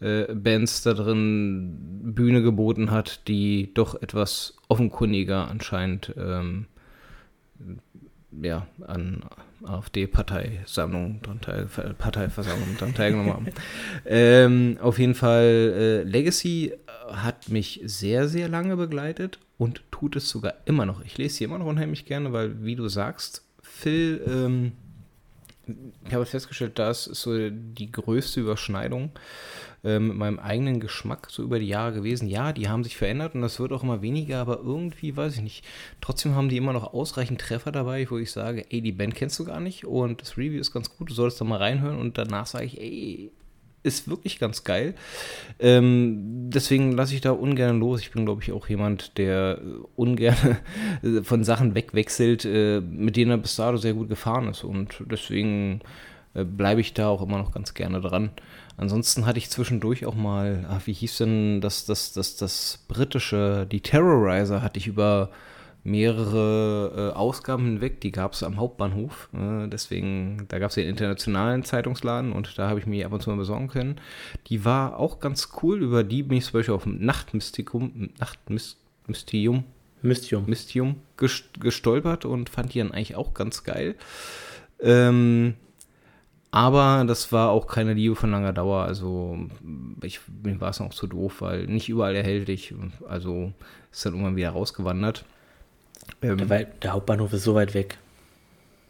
äh, Bands da drin Bühne geboten hat, die doch etwas offenkundiger anscheinend ähm, ja, an AfD-Parteisammlungen dran teil, Parteiversammlungen dran teilgenommen haben. ähm, auf jeden Fall, äh, Legacy hat mich sehr, sehr lange begleitet und tut es sogar immer noch. Ich lese sie immer noch unheimlich gerne, weil, wie du sagst, Phil, ähm, ich habe festgestellt, das ist so die größte Überschneidung äh, mit meinem eigenen Geschmack so über die Jahre gewesen. Ja, die haben sich verändert und das wird auch immer weniger, aber irgendwie, weiß ich nicht. Trotzdem haben die immer noch ausreichend Treffer dabei, wo ich sage, ey, die Band kennst du gar nicht und das Review ist ganz gut, du solltest da mal reinhören und danach sage ich, ey, ist wirklich ganz geil. Ähm, deswegen lasse ich da ungern los. Ich bin, glaube ich, auch jemand, der ungern von Sachen wegwechselt, äh, mit denen er bis dato sehr gut gefahren ist. Und deswegen äh, bleibe ich da auch immer noch ganz gerne dran. Ansonsten hatte ich zwischendurch auch mal, ach, wie hieß denn das, das, das, das britische, die Terrorizer hatte ich über mehrere äh, Ausgaben hinweg, die gab es am Hauptbahnhof. Äh, deswegen, da gab es den internationalen Zeitungsladen und da habe ich mir ab und zu mal besorgen können. Die war auch ganz cool. Über die bin ich zum Beispiel auf Nachtmystikum, Nachtmystium, Mystium, Mystium gestolpert und fand die dann eigentlich auch ganz geil. Ähm, aber das war auch keine Liebe von langer Dauer. Also ich, mir war es auch zu doof, weil nicht überall erhältlich. Also ist dann irgendwann wieder rausgewandert. Ähm, der, der, Hauptbahnhof ist so weit weg.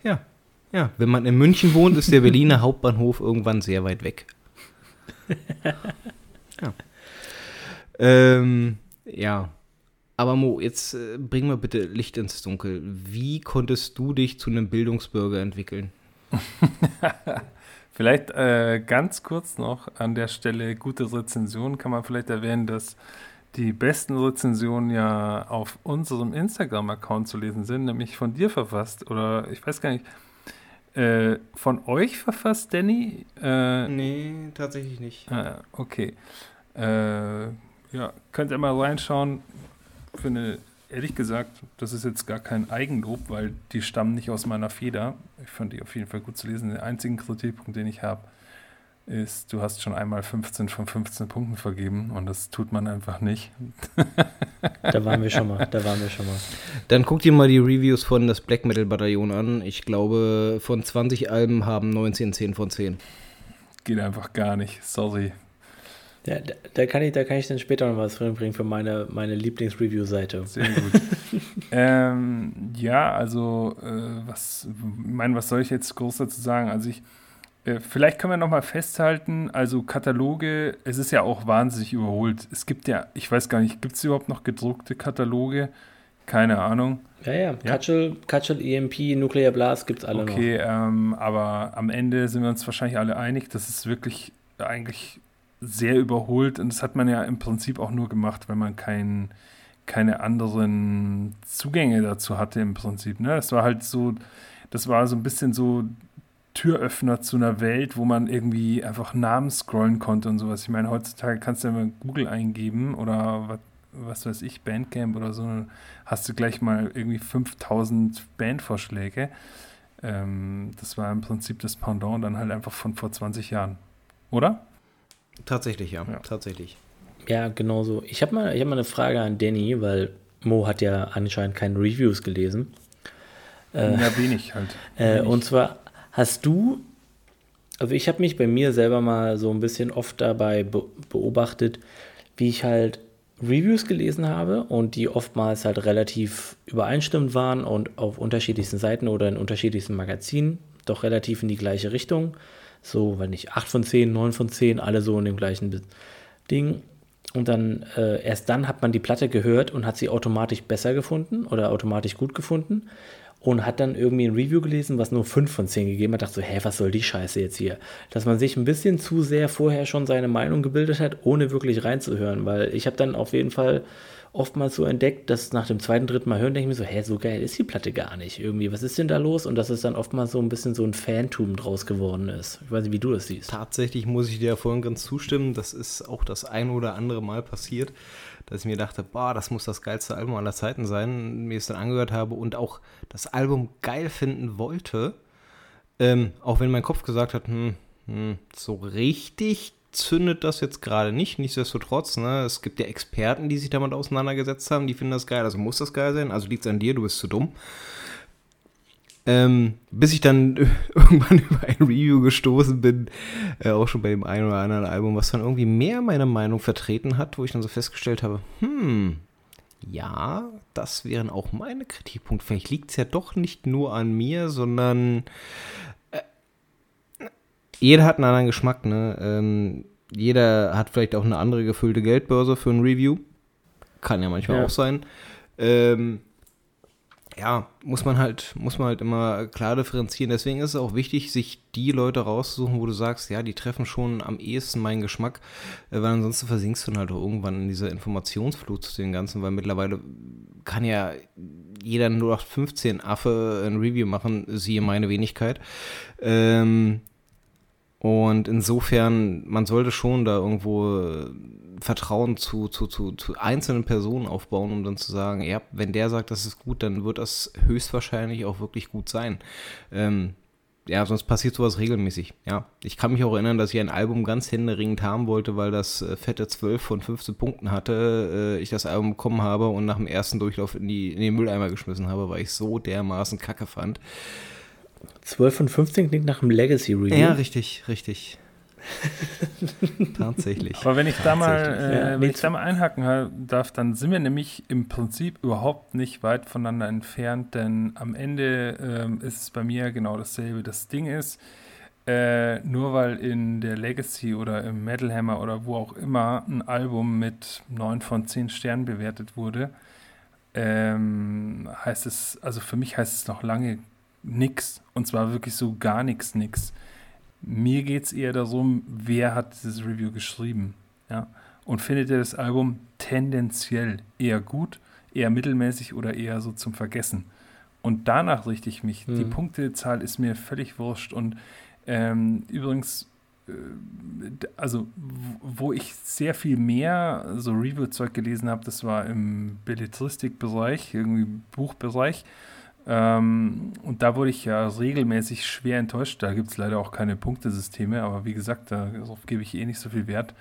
Ja, ja. Wenn man in München wohnt, ist der Berliner Hauptbahnhof irgendwann sehr weit weg. ja. Ähm, ja. Aber Mo, jetzt äh, bring mal bitte Licht ins Dunkel. Wie konntest du dich zu einem Bildungsbürger entwickeln? vielleicht äh, ganz kurz noch an der Stelle gute Rezension kann man vielleicht erwähnen, dass die besten Rezensionen ja auf unserem Instagram-Account zu lesen sind, nämlich von dir verfasst oder ich weiß gar nicht, äh, von euch verfasst, Danny? Äh, nee, tatsächlich nicht. Ah, okay. Äh, ja, könnt ihr mal reinschauen. Finde, ehrlich gesagt, das ist jetzt gar kein Eigenlob, weil die stammen nicht aus meiner Feder. Ich fand die auf jeden Fall gut zu lesen. Der einzige Kritikpunkt, den ich habe, ist, du hast schon einmal 15 von 15 Punkten vergeben und das tut man einfach nicht. da waren wir schon mal, da waren wir schon mal. Dann guck dir mal die Reviews von das Black Metal Bataillon an. Ich glaube, von 20 Alben haben 19 10 von 10. Geht einfach gar nicht, sorry. Ja, da, da, kann ich, da kann ich dann später noch was bringen für meine, meine Lieblings-Review-Seite. Sehr gut. ähm, ja, also, äh, was, mein, was soll ich jetzt groß dazu sagen? Also, ich äh, vielleicht können wir nochmal festhalten, also Kataloge, es ist ja auch wahnsinnig überholt. Es gibt ja, ich weiß gar nicht, gibt es überhaupt noch gedruckte Kataloge? Keine Ahnung. Ja, ja, Katschel, Katschel EMP, Nuclear Blast gibt es alle okay, noch. Okay, ähm, aber am Ende sind wir uns wahrscheinlich alle einig, das ist wirklich eigentlich sehr überholt und das hat man ja im Prinzip auch nur gemacht, wenn man kein, keine anderen Zugänge dazu hatte im Prinzip. Ne? Das war halt so, das war so ein bisschen so Türöffner zu einer Welt, wo man irgendwie einfach Namen scrollen konnte und sowas. Ich meine, heutzutage kannst du ja mal Google eingeben oder was, was weiß ich, Bandcamp oder so, hast du gleich mal irgendwie 5000 Bandvorschläge. Ähm, das war im Prinzip das Pendant dann halt einfach von vor 20 Jahren. Oder? Tatsächlich, ja. ja. Tatsächlich. Ja, genau so. Ich habe mal, hab mal eine Frage an Danny, weil Mo hat ja anscheinend keine Reviews gelesen. Äh, ja, wenig halt. Äh, wenig. Und zwar Hast du, also ich habe mich bei mir selber mal so ein bisschen oft dabei be beobachtet, wie ich halt Reviews gelesen habe und die oftmals halt relativ übereinstimmend waren und auf unterschiedlichsten Seiten oder in unterschiedlichsten Magazinen doch relativ in die gleiche Richtung. So, wenn nicht 8 von 10, 9 von 10, alle so in dem gleichen Ding. Und dann äh, erst dann hat man die Platte gehört und hat sie automatisch besser gefunden oder automatisch gut gefunden und hat dann irgendwie ein Review gelesen, was nur 5 von 10 gegeben hat. Dachte so, hä, was soll die Scheiße jetzt hier? Dass man sich ein bisschen zu sehr vorher schon seine Meinung gebildet hat, ohne wirklich reinzuhören. Weil ich habe dann auf jeden Fall oftmals so entdeckt, dass nach dem zweiten, dritten Mal hören, denke ich mir so, hä, so geil ist die Platte gar nicht. Irgendwie, was ist denn da los? Und dass es dann oftmals so ein bisschen so ein Phantom draus geworden ist. Ich weiß nicht, wie du das siehst. Tatsächlich muss ich dir ja vorhin ganz zustimmen. Das ist auch das ein oder andere Mal passiert dass ich mir dachte, boah, das muss das geilste Album aller Zeiten sein, mir es dann angehört habe und auch das Album geil finden wollte, ähm, auch wenn mein Kopf gesagt hat, hm, hm, so richtig zündet das jetzt gerade nicht. Nichtsdestotrotz, ne, es gibt ja Experten, die sich damit auseinandergesetzt haben, die finden das geil, also muss das geil sein, also liegt es an dir, du bist zu dumm. Ähm, bis ich dann irgendwann über ein Review gestoßen bin, äh, auch schon bei dem einen oder anderen Album, was dann irgendwie mehr meine Meinung vertreten hat, wo ich dann so festgestellt habe, hm, ja, das wären auch meine Kritikpunkte. Vielleicht liegt es ja doch nicht nur an mir, sondern jeder hat einen anderen Geschmack, ne? Ähm, jeder hat vielleicht auch eine andere gefüllte Geldbörse für ein Review. Kann ja manchmal Ja. auch sein. Ähm, ja, muss man halt, muss man halt immer klar differenzieren. Deswegen ist es auch wichtig, sich die Leute rauszusuchen, wo du sagst, ja, die treffen schon am ehesten meinen Geschmack, äh, weil ansonsten versinkst du dann halt auch irgendwann in dieser Informationsflut zu den Ganzen, weil mittlerweile kann ja jeder 0815 Affe ein Review machen, siehe meine Wenigkeit. Ähm, und insofern, man sollte schon da irgendwo äh, Vertrauen zu, zu, zu, zu einzelnen Personen aufbauen, um dann zu sagen, ja, wenn der sagt, das ist gut, dann wird das höchstwahrscheinlich auch wirklich gut sein. Ähm, ja, sonst passiert sowas regelmäßig. Ja, ich kann mich auch erinnern, dass ich ein Album ganz händeringend haben wollte, weil das äh, fette 12 von 15 Punkten hatte. Äh, ich das Album bekommen habe und nach dem ersten Durchlauf in, die, in den Mülleimer geschmissen habe, weil ich so dermaßen kacke fand. 12 von 15 klingt nach einem Legacy-Review. Ja, richtig, richtig. Tatsächlich. Aber wenn ich da mal, äh, Ja, wenn ich da mal einhaken ha- darf, dann sind wir nämlich im Prinzip überhaupt nicht weit voneinander entfernt, denn am Ende ähm, ist es bei mir genau dasselbe. Das Ding ist, äh, nur weil in der Legacy oder im Metal Hammer oder wo auch immer ein Album mit 9 von 10 Sternen bewertet wurde, ähm, heißt es, also für mich heißt es noch lange nix. Und zwar wirklich so gar nichts, nix. Mir geht es eher darum, wer hat dieses Review geschrieben. Ja? Und findet ihr das Album tendenziell eher gut, eher mittelmäßig oder eher so zum Vergessen? Und danach richte ich mich. Die Mhm. Punktezahl ist mir völlig wurscht. Und ähm, übrigens, äh, also wo ich sehr viel mehr so Review-Zeug gelesen habe, das war im Belletristik-Bereich, irgendwie Buchbereich. Ähm, und da wurde ich ja regelmäßig schwer enttäuscht. Da gibt es leider auch keine Punktesysteme, aber wie gesagt, darauf gebe ich eh nicht so viel Wert.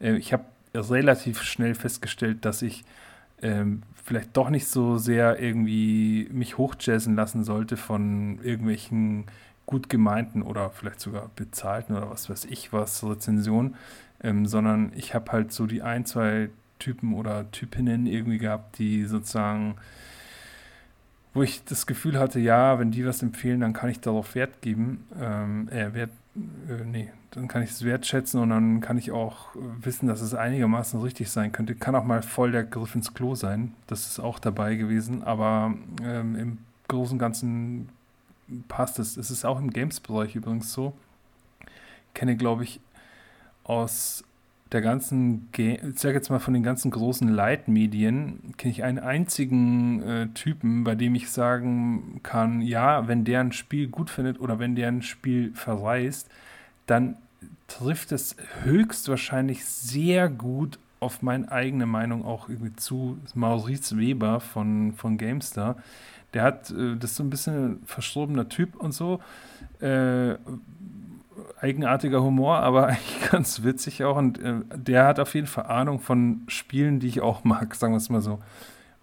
Äh, ich habe relativ schnell festgestellt, dass ich ähm, vielleicht doch nicht so sehr irgendwie mich hochjazzen lassen sollte von irgendwelchen gut gemeinten oder vielleicht sogar bezahlten oder was weiß ich was Rezensionen, ähm, sondern ich habe halt so die ein, zwei Typen oder Typinnen irgendwie gehabt, die sozusagen wo ich das Gefühl hatte, ja, wenn die was empfehlen, dann kann ich darauf Wert geben, ähm, äh, Wert, äh, nee, dann kann ich es wertschätzen und dann kann ich auch äh, wissen, dass es einigermaßen richtig sein könnte. Kann auch mal voll der Griff ins Klo sein, das ist auch dabei gewesen, aber ähm, im Großen und Ganzen passt es. Es ist auch im Games-Bereich übrigens so. Kenne, glaube ich, aus der ganzen, Ga ich sage jetzt mal von den ganzen großen Leitmedien, kenne ich einen einzigen äh, Typen, bei dem ich sagen kann, ja, wenn der ein Spiel gut findet oder wenn der ein Spiel verreist, dann trifft es höchstwahrscheinlich sehr gut auf meine eigene Meinung auch irgendwie zu. Maurice Weber von, von GameStar. Der hat, äh, das ist so ein bisschen ein verstorbener Typ und so. Äh, eigenartiger Humor, aber eigentlich ganz witzig auch. Und äh, der hat auf jeden Fall Ahnung von Spielen, die ich auch mag, sagen wir es mal so.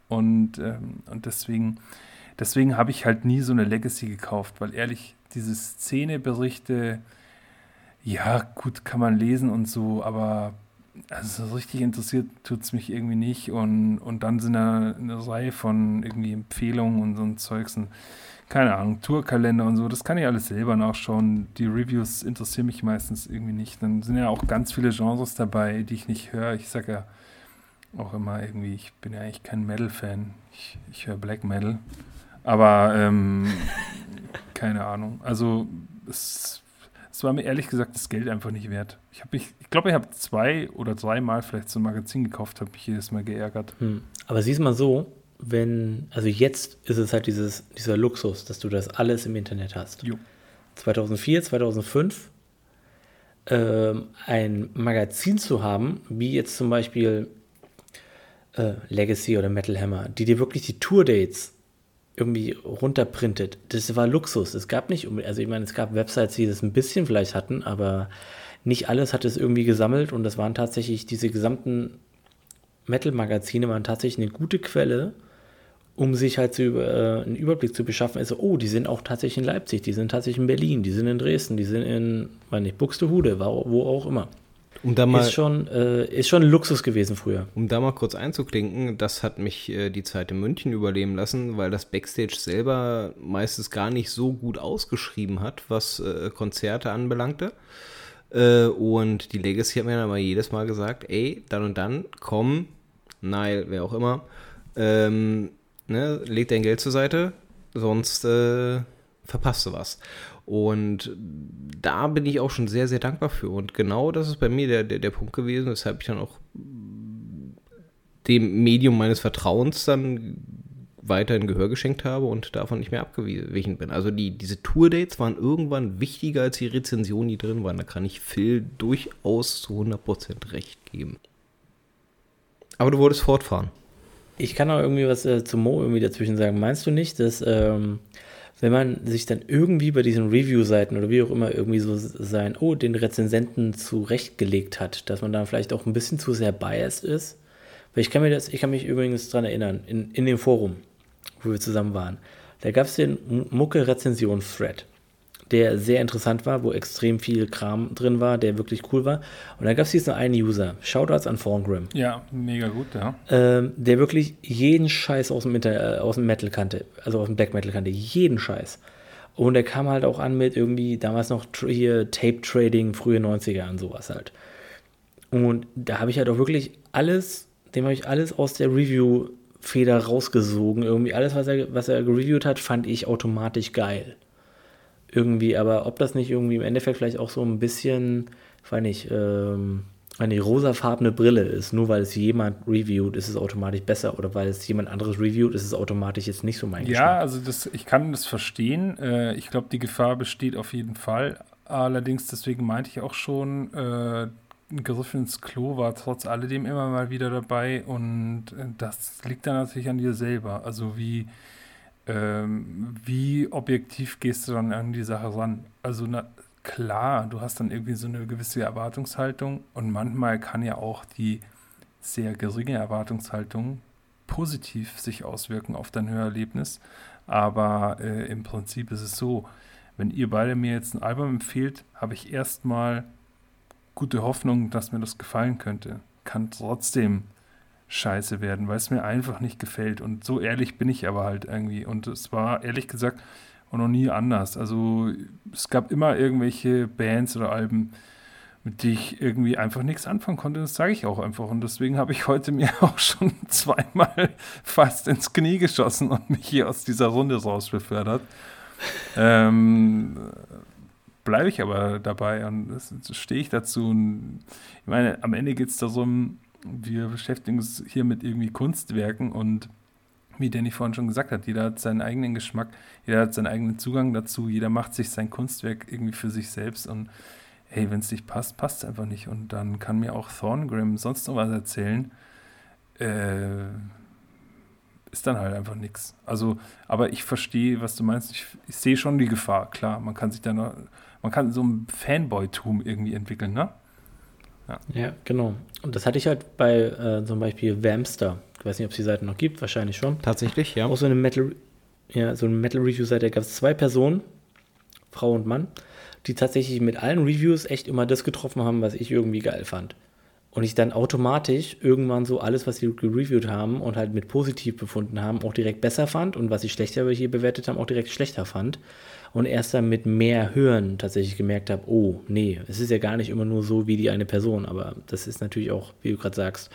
Und, ähm, und deswegen, deswegen habe ich halt nie so eine Legacy gekauft, weil ehrlich, diese Szeneberichte, ja, gut, kann man lesen und so, aber also so richtig interessiert tut es mich irgendwie nicht. Und, und dann sind da eine Reihe von irgendwie Empfehlungen und so ein Zeugs. Und, keine Ahnung, Tourkalender und so, das kann ich alles selber nachschauen. Die Reviews interessieren mich meistens irgendwie nicht. Dann sind ja auch ganz viele Genres dabei, die ich nicht höre. Ich sage ja auch immer irgendwie, ich bin ja eigentlich kein Metal-Fan. Ich, ich höre Black Metal. Aber ähm, keine Ahnung. Also es, es war mir ehrlich gesagt das Geld einfach nicht wert. Ich, mich, ich glaube, ich habe zwei oder dreimal vielleicht so ein Magazin gekauft, habe mich jedes Mal geärgert. Hm. Aber siehst mal so, wenn, also jetzt ist es halt dieses, dieser Luxus, dass du das alles im Internet hast. Jo. 2004, 2005 ähm, ein Magazin zu haben, wie jetzt zum Beispiel äh, Legacy oder Metal Hammer, die dir wirklich die Tour-Dates irgendwie runterprintet. Das war Luxus. Es gab nicht, also ich meine, es gab Websites, die das ein bisschen vielleicht hatten, aber nicht alles hat es irgendwie gesammelt und das waren tatsächlich diese gesamten Metal-Magazine waren tatsächlich eine gute Quelle, um sich halt zu, äh, einen Überblick zu beschaffen. Also, oh, die sind auch tatsächlich in Leipzig, die sind tatsächlich in Berlin, die sind in Dresden, die sind in, weiß nicht, Buxtehude, wo, auch immer. Um da mal, Ist schon, äh, ist schon ein Luxus gewesen früher. um da mal kurz einzuklinken, das hat mich äh, die Zeit in München überleben lassen, weil das Backstage selber meistens gar nicht so gut ausgeschrieben hat, was äh, Konzerte anbelangte. Äh, und die Legacy hat mir dann aber jedes Mal gesagt, ey, dann und dann, komm, Nile, wer auch immer, ähm, ne, leg dein Geld zur Seite, sonst äh, verpasst du was. Und da bin ich auch schon sehr, sehr dankbar für. Und genau das ist bei mir der, der, der Punkt gewesen, weshalb ich dann auch dem Medium meines Vertrauens dann weiterhin Gehör geschenkt habe und davon nicht mehr abgewichen bin. Also die, diese Tour-Dates waren irgendwann wichtiger als die Rezensionen, die drin waren. Da kann ich Phil durchaus zu 100% recht geben. Aber du wolltest fortfahren. Ich kann auch irgendwie was äh, zu Mo irgendwie dazwischen sagen. Meinst du nicht, dass ähm, wenn man sich dann irgendwie bei diesen Review-Seiten oder wie auch immer irgendwie so sein, oh, den Rezensenten zurechtgelegt hat, dass man dann vielleicht auch ein bisschen zu sehr biased ist? Weil ich kann mir das, ich kann mich übrigens daran erinnern, in, in dem Forum, wo wir zusammen waren, da gab es den Mucke-Rezension-Thread, der sehr interessant war, wo extrem viel Kram drin war, der wirklich cool war. Und dann gab es diesen einen User, Shoutouts an Thorngrim. Ja, mega gut, ja. Ähm, der wirklich jeden Scheiß aus dem, Inter äh, aus dem Metal kannte, also aus dem Black Metal kannte, jeden Scheiß. Und der kam halt auch an mit irgendwie damals noch hier Tape Trading, frühe 90er und sowas halt. Und da habe ich halt auch wirklich alles, dem habe ich alles aus der Review Feder rausgesogen. Irgendwie alles, was er, was er gereviewt hat, fand ich automatisch geil. Irgendwie, aber ob das nicht irgendwie im Endeffekt vielleicht auch so ein bisschen, ich weiß nicht, ähm, eine rosafarbene Brille ist, nur weil es jemand reviewt, ist es automatisch besser oder weil es jemand anderes reviewt, ist es automatisch jetzt nicht so mein Ja, Geschmack. also das, ich kann das verstehen. Äh, ich glaube, die Gefahr besteht auf jeden Fall. Allerdings, deswegen meinte ich auch schon, äh, ein Griff ins Klo war trotz alledem immer mal wieder dabei und äh, das liegt dann natürlich an dir selber. Also wie, ähm, wie objektiv gehst du dann an die Sache ran? Also na, klar, du hast dann irgendwie so eine gewisse Erwartungshaltung und manchmal kann ja auch die sehr geringe Erwartungshaltung positiv sich auswirken auf dein Hörerlebnis. Aber äh, im Prinzip ist es so, wenn ihr beide mir jetzt ein Album empfehlt, habe ich erstmal gute Hoffnung, dass mir das gefallen könnte. Kann trotzdem scheiße werden, weil es mir einfach nicht gefällt. Und so ehrlich bin ich aber halt irgendwie. Und es war ehrlich gesagt auch noch nie anders. Also es gab immer irgendwelche Bands oder Alben, mit denen ich irgendwie einfach nichts anfangen konnte. Das sage ich auch einfach. Und deswegen habe ich heute mir auch schon zweimal fast ins Knie geschossen und mich hier aus dieser Runde raus befördert. ähm, bleibe ich aber dabei und stehe ich dazu. Und ich meine, am Ende geht es darum, wir beschäftigen uns hier mit irgendwie Kunstwerken und wie Danny vorhin schon gesagt hat, jeder hat seinen eigenen Geschmack, jeder hat seinen eigenen Zugang dazu, jeder macht sich sein Kunstwerk irgendwie für sich selbst und hey, wenn es nicht passt, passt es einfach nicht. Und dann kann mir auch Thorngrim sonst noch was erzählen. Äh, ist dann halt einfach nichts. Also, aber ich verstehe, was du meinst. Ich, ich sehe schon die Gefahr, klar. Man kann sich da noch man kann so ein Fanboy-Tum irgendwie entwickeln, ne? Ja. ja. genau. Und das hatte ich halt bei äh, zum Beispiel Vamster. Ich weiß nicht, ob es die Seite noch gibt, wahrscheinlich schon. Tatsächlich, ja. Auch so eine Metal, ja, so eine Metal-Review-Seite, da gab es zwei Personen, Frau und Mann, die tatsächlich mit allen Reviews echt immer das getroffen haben, was ich irgendwie geil fand. Und ich dann automatisch irgendwann so alles, was sie gereviewt haben und halt mit positiv befunden haben, auch direkt besser fand und was sie schlechter hier bewertet haben, auch direkt schlechter fand und erst dann mit mehr Hören tatsächlich gemerkt habe, oh, nee, es ist ja gar nicht immer nur so wie die eine Person, aber das ist natürlich auch, wie du gerade sagst,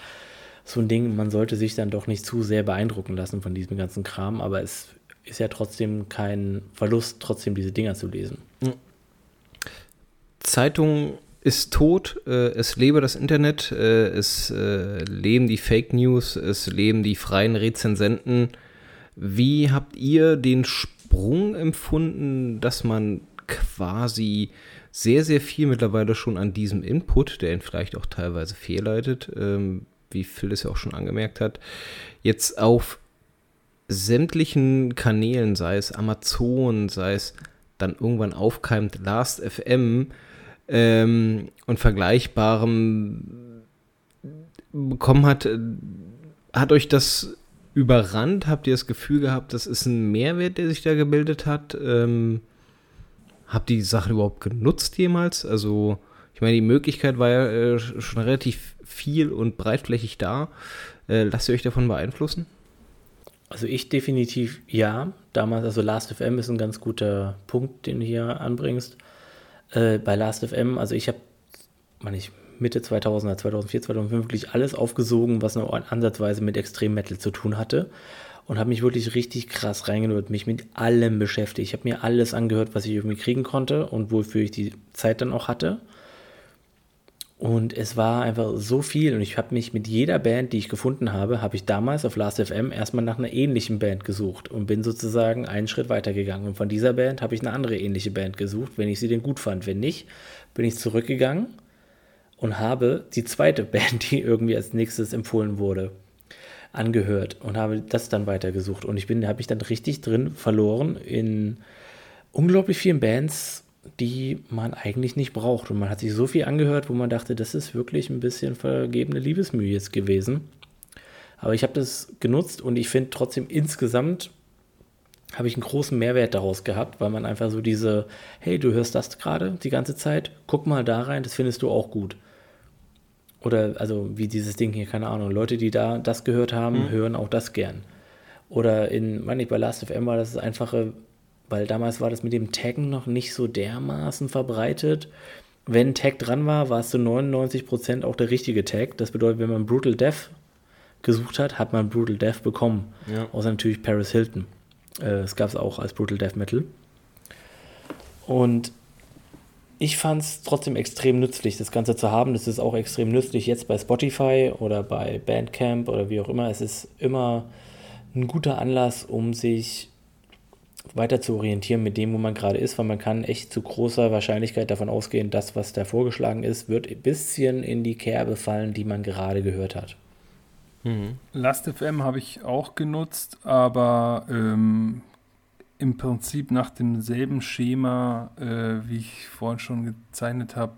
so ein Ding, man sollte sich dann doch nicht zu sehr beeindrucken lassen von diesem ganzen Kram, aber es ist ja trotzdem kein Verlust, trotzdem diese Dinger zu lesen. Zeitung ist tot, äh, es lebe das Internet, äh, es äh, leben die Fake News, es leben die freien Rezensenten. Wie habt ihr den Spiel Sprung empfunden, dass man quasi sehr, sehr viel mittlerweile schon an diesem Input, der ihn vielleicht auch teilweise fehlleitet, ähm, wie Phil es ja auch schon angemerkt hat, jetzt auf sämtlichen Kanälen, sei es Amazon, sei es dann irgendwann aufkeimt Last FM ähm, und vergleichbarem bekommen hat, äh, hat euch das überrannt? Habt ihr das Gefühl gehabt, das ist ein Mehrwert, der sich da gebildet hat? Ähm, habt ihr die Sache überhaupt genutzt jemals? Also, ich meine, die Möglichkeit war ja äh, schon relativ viel und breitflächig da. Äh, lasst ihr euch davon beeinflussen? Also ich definitiv ja. Damals, also Last.fm ist ein ganz guter Punkt, den du hier anbringst. Äh, bei Last.fm, also ich habe man ich, Mitte 2000er, 2004, 2005 wirklich alles aufgesogen, was nur ansatzweise mit Extrem Metal zu tun hatte. Und habe mich wirklich richtig krass reingenutzt, mich mit allem beschäftigt. Ich habe mir alles angehört, was ich irgendwie kriegen konnte und wofür ich die Zeit dann auch hatte. Und es war einfach so viel und ich habe mich mit jeder Band, die ich gefunden habe, habe ich damals auf Last.fm erstmal nach einer ähnlichen Band gesucht und bin sozusagen einen Schritt weitergegangen. Und von dieser Band habe ich eine andere ähnliche Band gesucht, wenn ich sie denn gut fand. Wenn nicht, bin ich zurückgegangen und habe die zweite Band, die irgendwie als nächstes empfohlen wurde, angehört und habe das dann weitergesucht. Und ich bin, habe mich dann richtig drin verloren in unglaublich vielen Bands, die man eigentlich nicht braucht. Und man hat sich so viel angehört, wo man dachte, das ist wirklich ein bisschen vergebene Liebesmühe jetzt gewesen. Aber ich habe das genutzt und ich finde trotzdem insgesamt habe ich einen großen Mehrwert daraus gehabt, weil man einfach so diese, hey, du hörst das gerade die ganze Zeit, guck mal da rein, das findest du auch gut. Oder also wie dieses Ding hier, keine Ahnung, Leute, die da das gehört haben, mhm. hören auch das gern. Oder in, meine ich, bei Last.fm war das einfache weil damals war das mit dem Taggen noch nicht so dermaßen verbreitet. Wenn Tag dran war, war es zu 99% auch der richtige Tag. Das bedeutet, wenn man Brutal Death gesucht hat, hat man Brutal Death bekommen. Ja. Außer natürlich Paris Hilton. Äh, es gab es auch als Brutal Death Metal. Und ich fand es trotzdem extrem nützlich, das Ganze zu haben. Das ist auch extrem nützlich jetzt bei Spotify oder bei Bandcamp oder wie auch immer. Es ist immer ein guter Anlass, um sich weiter zu orientieren mit dem, wo man gerade ist, weil man kann echt zu großer Wahrscheinlichkeit davon ausgehen, dass was da vorgeschlagen ist, wird ein bisschen in die Kerbe fallen, die man gerade gehört hat. Mhm. Last.fm habe ich auch genutzt, aber ähm, im Prinzip nach demselben Schema, äh, wie ich vorhin schon gezeichnet habe.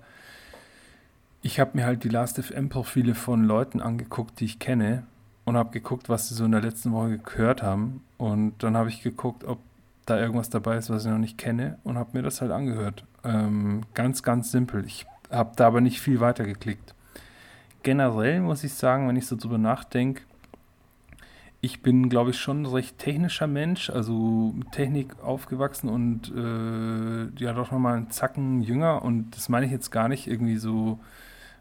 Ich habe mir halt die Last.fm-Profile von Leuten angeguckt, die ich kenne und habe geguckt, was sie so in der letzten Woche gehört haben. Und dann habe ich geguckt, ob da irgendwas dabei ist, was ich noch nicht kenne und habe mir das halt angehört. Ähm, ganz, ganz simpel. Ich habe da aber nicht viel weiter geklickt. Generell muss ich sagen, wenn ich so drüber nachdenke, ich bin, glaube ich, schon ein recht technischer Mensch, also mit Technik aufgewachsen und äh, ja doch nochmal einen Zacken jünger. Und das meine ich jetzt gar nicht irgendwie so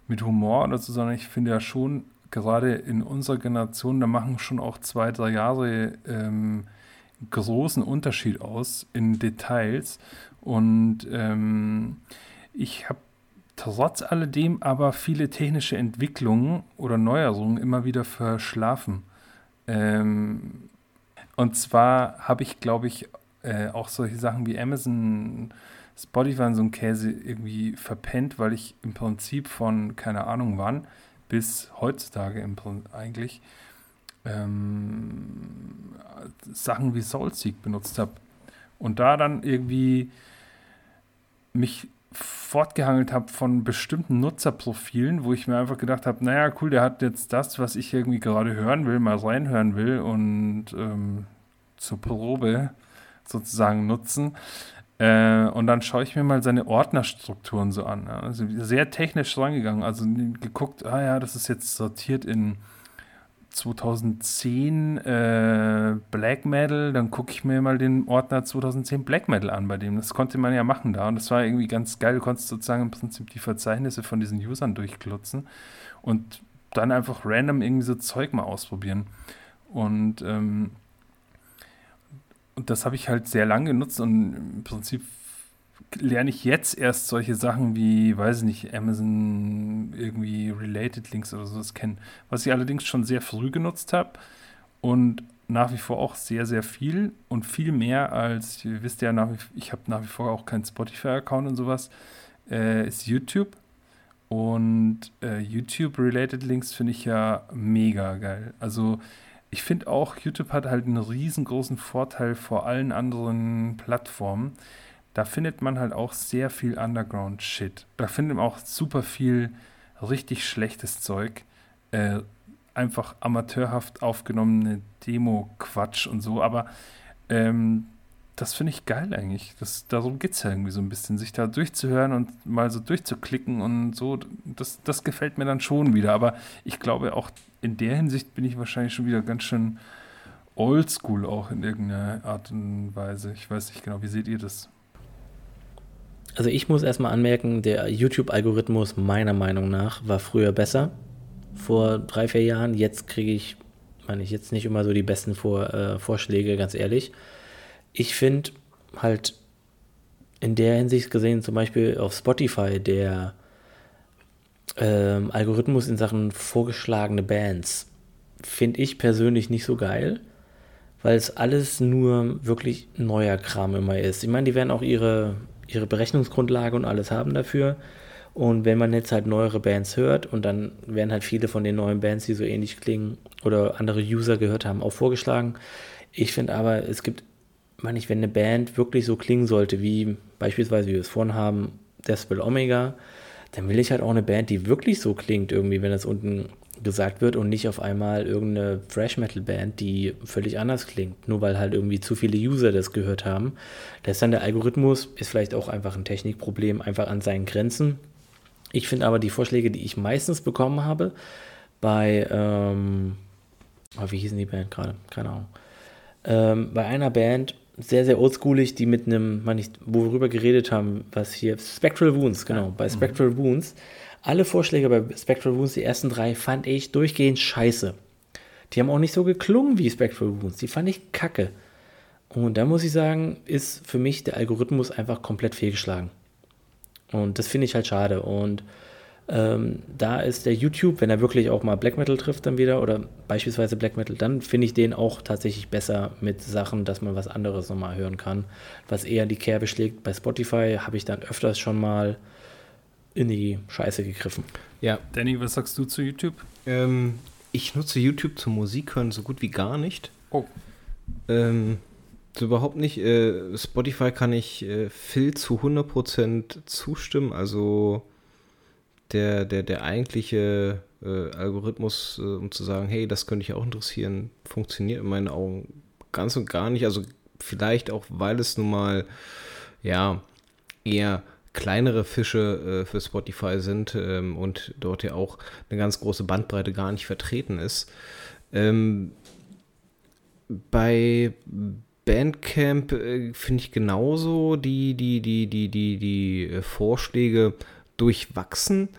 mit Humor oder so, sondern ich finde ja schon, gerade in unserer Generation, da machen schon auch zwei, drei Jahre ähm, großen Unterschied aus in Details. Und ähm, ich habe trotz alledem aber viele technische Entwicklungen oder Neuerungen immer wieder verschlafen. Ähm, und zwar habe ich, glaube ich, äh, auch solche Sachen wie Amazon, Spotify und so ein Käse irgendwie verpennt, weil ich im Prinzip von keine Ahnung wann bis heutzutage im eigentlich ähm, Sachen wie Soulseek benutzt habe. Und da dann irgendwie mich fortgehangelt habe von bestimmten Nutzerprofilen, wo ich mir einfach gedacht habe, naja, cool, der hat jetzt das, was ich irgendwie gerade hören will, mal reinhören will und ähm, zur Probe sozusagen nutzen. Äh, und dann schaue ich mir mal seine Ordnerstrukturen so an. Ja. Also sehr technisch rangegangen. Also geguckt, ah ja, das ist jetzt sortiert in 2010 äh, Black Metal, dann gucke ich mir mal den Ordner 2010 Black Metal an bei dem. Das konnte man ja machen da und das war irgendwie ganz geil. Du konntest sozusagen im Prinzip die Verzeichnisse von diesen Usern durchklotzen und dann einfach random irgendwie so Zeug mal ausprobieren. Und, ähm, und das habe ich halt sehr lang genutzt und im Prinzip lerne ich jetzt erst solche Sachen wie, weiß ich nicht, Amazon irgendwie Related Links oder sowas kennen. Was ich allerdings schon sehr früh genutzt habe und nach wie vor auch sehr, sehr viel und viel mehr als, ihr wisst ja, nach wie, ich habe nach wie vor auch keinen Spotify-Account und sowas, äh, ist YouTube. Und äh, YouTube-related Links finde ich ja mega geil. Also ich finde auch, YouTube hat halt einen riesengroßen Vorteil vor allen anderen Plattformen da findet man halt auch sehr viel Underground-Shit. Da findet man auch super viel richtig schlechtes Zeug. Äh, einfach amateurhaft aufgenommene Demo-Quatsch und so, aber ähm, das finde ich geil eigentlich. Das, darum geht es ja irgendwie so ein bisschen, sich da durchzuhören und mal so durchzuklicken und so. Das, das gefällt mir dann schon wieder. Aber ich glaube, auch in der Hinsicht bin ich wahrscheinlich schon wieder ganz schön oldschool auch in irgendeiner Art und Weise. Ich weiß nicht genau, wie seht ihr das? Also ich muss erstmal anmerken, der YouTube-Algorithmus meiner Meinung nach war früher besser. Vor drei, vier Jahren. Jetzt kriege ich, meine ich, jetzt nicht immer so die besten Vor, äh, Vorschläge, ganz ehrlich. Ich finde halt in der Hinsicht gesehen, zum Beispiel auf Spotify, der ähm, Algorithmus in Sachen vorgeschlagene Bands, finde ich persönlich nicht so geil, weil es alles nur wirklich neuer Kram immer ist. Ich meine, die werden auch ihre, ihre Berechnungsgrundlage und alles haben dafür. Und wenn man jetzt halt neuere Bands hört und dann werden halt viele von den neuen Bands, die so ähnlich klingen oder andere User gehört haben, auch vorgeschlagen. Ich finde aber, es gibt, meine ich, wenn eine Band wirklich so klingen sollte, wie beispielsweise, wie wir es vorhin haben, Decibel Omega, dann will ich halt auch eine Band, die wirklich so klingt, irgendwie, wenn das unten gesagt wird und nicht auf einmal irgendeine Thrash Metal Band, die völlig anders klingt, nur weil halt irgendwie zu viele User das gehört haben. Da ist dann der Algorithmus, ist vielleicht auch einfach ein Technikproblem, einfach an seinen Grenzen. Ich finde aber die Vorschläge, die ich meistens bekommen habe, bei, ähm, oh, wie hießen die Band gerade? Keine Ahnung. Ähm, bei einer Band, sehr, sehr oldschoolig, die mit einem, man nicht, wo wir darüber geredet haben, was hier, Spectral Wounds, genau, bei Spectral mhm. Wounds. Alle Vorschläge bei Spectral Wounds, die ersten drei, fand ich durchgehend scheiße. Die haben auch nicht so geklungen wie Spectral Wounds, die fand ich kacke. Und da muss ich sagen, ist für mich der Algorithmus einfach komplett fehlgeschlagen. Und das finde ich halt schade. Und ähm, da ist der YouTube, wenn er wirklich auch mal Black Metal trifft, dann wieder, oder beispielsweise Black Metal, dann finde ich den auch tatsächlich besser mit Sachen, dass man was anderes nochmal hören kann, was eher die Kerbe schlägt. Bei Spotify habe ich dann öfters schon mal in die Scheiße gegriffen. Ja. Danny, was sagst du zu YouTube? Ähm, ich nutze YouTube zum Musik hören so gut wie gar nicht. Oh. Ähm, so überhaupt nicht. Äh, Spotify kann ich äh, Phil zu 100% zustimmen. Also der, der, der eigentliche äh, Algorithmus, äh, um zu sagen, hey, das könnte ich auch interessieren, funktioniert in meinen Augen ganz und gar nicht. Also vielleicht auch, weil es nun mal, ja, eher kleinere Fische äh, für Spotify sind ähm, und dort ja auch eine ganz große Bandbreite gar nicht vertreten ist. Ähm, bei Bandcamp äh, finde ich genauso die, die, die, die, die, die äh, Vorschläge durchwachsen.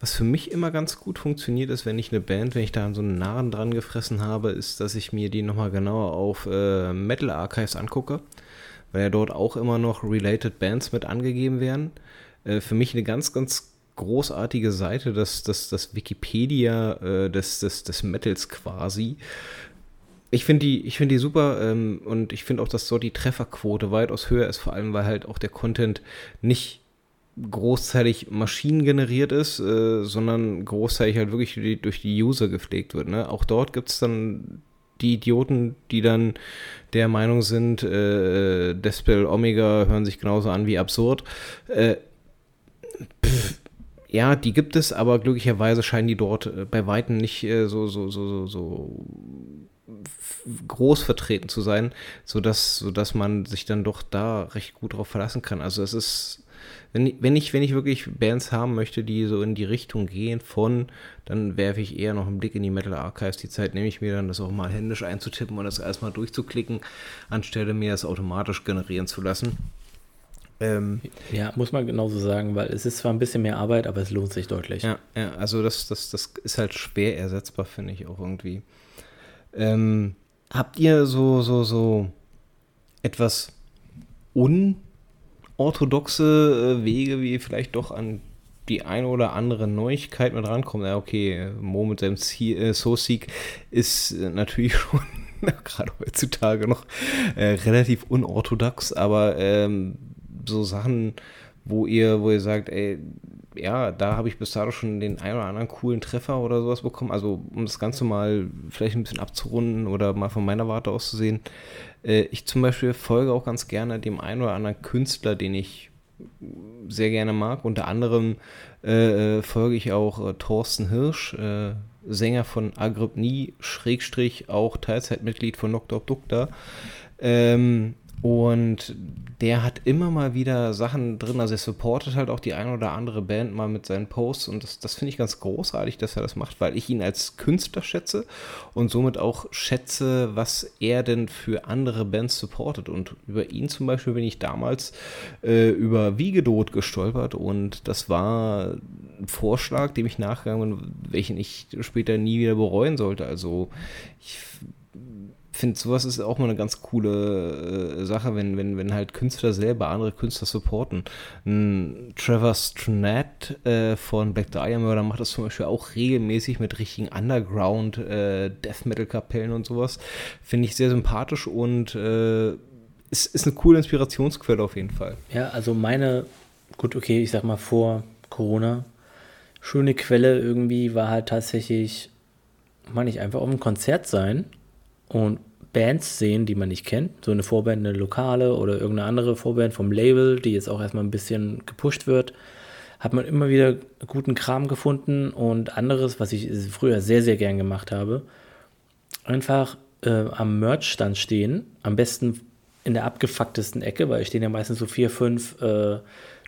Was für mich immer ganz gut funktioniert ist, wenn ich eine Band, wenn ich da so einen Narren dran gefressen habe, ist, dass ich mir die nochmal genauer auf äh, Metal Archives angucke, weil ja dort auch immer noch Related Bands mit angegeben werden. Äh, für mich eine ganz, ganz großartige Seite, das, das, das Wikipedia äh, des, des, des Metals quasi. Ich finde die, find die super ähm, und ich finde auch, dass dort die Trefferquote weitaus höher ist, vor allem weil halt auch der Content nicht großteilig maschinengeneriert ist, äh, sondern großteilig halt wirklich durch die, durch die User gepflegt wird. Ne? Auch dort gibt es dann die Idioten, die dann der Meinung sind, äh, Despel Omega hören sich genauso an wie absurd. Äh, ja, die gibt es, aber glücklicherweise scheinen die dort äh, bei Weitem nicht äh, so, so, so, so, so groß vertreten zu sein, sodass, sodass man sich dann doch da recht gut drauf verlassen kann. Also es ist wenn, wenn, ich, wenn ich wirklich Bands haben möchte, die so in die Richtung gehen von, dann werfe ich eher noch einen Blick in die Metal Archives. Die Zeit nehme ich mir dann, das auch mal händisch einzutippen und das erstmal durchzuklicken, anstelle mir das automatisch generieren zu lassen. Ähm, ja, muss man genauso sagen, weil es ist zwar ein bisschen mehr Arbeit, aber es lohnt sich deutlich. Ja, ja also das, das, das ist halt schwer ersetzbar, finde ich auch irgendwie. Ähm, habt ihr so, so, so etwas un orthodoxe äh, Wege, wie vielleicht doch an die eine oder andere Neuigkeit mit rankommen. Ja, okay, Mo mit seinem äh, So-Seek ist äh, natürlich schon gerade heutzutage noch äh, relativ unorthodox, aber ähm, so Sachen, wo ihr, wo ihr sagt, ey, ja, da habe ich bis dato schon den einen oder anderen coolen Treffer oder sowas bekommen. Also, um das Ganze mal vielleicht ein bisschen abzurunden oder mal von meiner Warte aus zu sehen. Äh, ich zum Beispiel folge auch ganz gerne dem einen oder anderen Künstler, den ich sehr gerne mag. Unter anderem äh, äh folge ich auch äh, Thorsten Hirsch, äh, Sänger von Agrypnie, Schrägstrich auch Teilzeitmitglied von Dr. Dukta. Ähm, Und der hat immer mal wieder Sachen drin, also er supportet halt auch die eine oder andere Band mal mit seinen Posts und das, das finde ich ganz großartig, dass er das macht, weil ich ihn als Künstler schätze und somit auch schätze, was er denn für andere Bands supportet. Und über ihn zum Beispiel bin ich damals äh, über Wiegedot gestolpert und das war ein Vorschlag, dem ich nachgegangen bin, welchen ich später nie wieder bereuen sollte. Also ich finde, sowas ist auch mal eine ganz coole äh, Sache, wenn, wenn, wenn halt Künstler selber andere Künstler supporten. Ein Trevor Strnett äh, von Black Dahlia Murder macht das zum Beispiel auch regelmäßig mit richtigen Underground äh, Death Metal Kapellen und sowas. Finde ich sehr sympathisch und äh, ist, ist eine coole Inspirationsquelle auf jeden Fall. Ja, also meine, gut, okay, ich sag mal vor Corona, schöne Quelle irgendwie war halt tatsächlich, meine ich, einfach auf einem Konzert sein und Bands sehen, die man nicht kennt. So eine Vorband, eine lokale oder irgendeine andere Vorband vom Label, die jetzt auch erstmal ein bisschen gepusht wird. Hat man immer wieder guten Kram gefunden und anderes, was ich früher sehr, sehr gern gemacht habe. Einfach äh, am Merch-Stand stehen. Am besten in der abgefucktesten Ecke, weil stehen ja meistens so vier, fünf äh,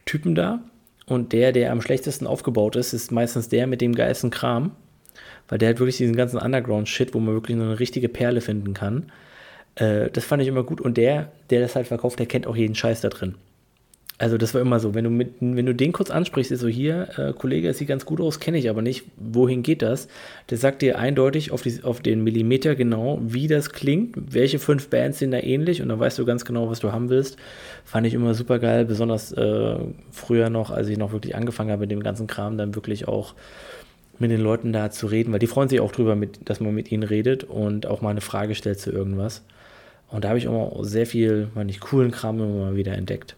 Typen da. Und der, der am schlechtesten aufgebaut ist, ist meistens der mit dem geilsten Kram weil der hat wirklich diesen ganzen Underground-Shit, wo man wirklich eine richtige Perle finden kann. Äh, das fand ich immer gut. Und der, der das halt verkauft, der kennt auch jeden Scheiß da drin. Also das war immer so, wenn du, mit, wenn du den kurz ansprichst, ist so hier, äh, Kollege, das sieht ganz gut aus, kenne ich aber nicht, wohin geht das? Der sagt dir eindeutig auf, die, auf den Millimeter genau, wie das klingt, welche fünf Bands sind da ähnlich und dann weißt du ganz genau, was du haben willst. Fand ich immer super geil, besonders äh, früher noch, als ich noch wirklich angefangen habe mit dem ganzen Kram, dann wirklich auch mit den Leuten da zu reden, weil die freuen sich auch drüber, mit, dass man mit ihnen redet und auch mal eine Frage stellt zu irgendwas. Und da habe ich immer sehr viel, meine ich, coolen Kram immer mal wieder entdeckt.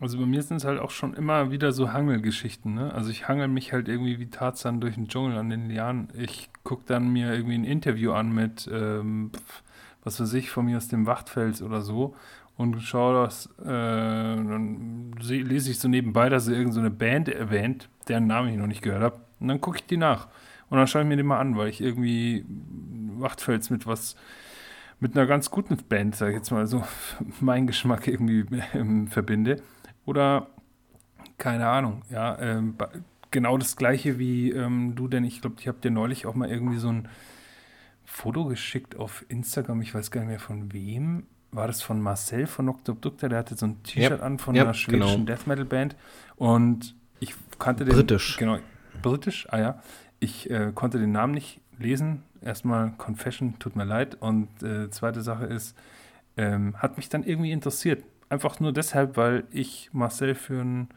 Also bei mir sind es halt auch schon immer wieder so Hangelgeschichten, ne? Also ich hangel mich halt irgendwie wie Tarzan durch den Dschungel an den Lianen. Ich gucke dann mir irgendwie ein Interview an mit, ähm, was weiß ich, von mir aus dem Wachtfels oder so und schaue das, äh, dann lese ich so nebenbei, dass er irgendeine so Band erwähnt, deren Namen ich noch nicht gehört habe. Und dann gucke ich die nach. Und dann schaue ich mir die mal an, weil ich irgendwie Wachtfels mit was, mit einer ganz guten Band, sage ich jetzt mal so, mein Geschmack irgendwie ähm, verbinde. Oder, keine Ahnung, ja, ähm, genau das gleiche wie ähm, du, denn ich glaube, ich habe dir neulich auch mal irgendwie so ein Foto geschickt auf Instagram, ich weiß gar nicht mehr von wem. War das von Marcel von. Dukta? Der hatte so ein T-Shirt yep. an von yep, einer schwedischen genau. Death Metal Band. Und ich kannte den. Britisch. Genau, britisch, ah ja. Ich äh, konnte den Namen nicht lesen. Erstmal Confession, tut mir leid. Und äh, zweite Sache ist, ähm, hat mich dann irgendwie interessiert. Einfach nur deshalb, weil ich Marcel für einen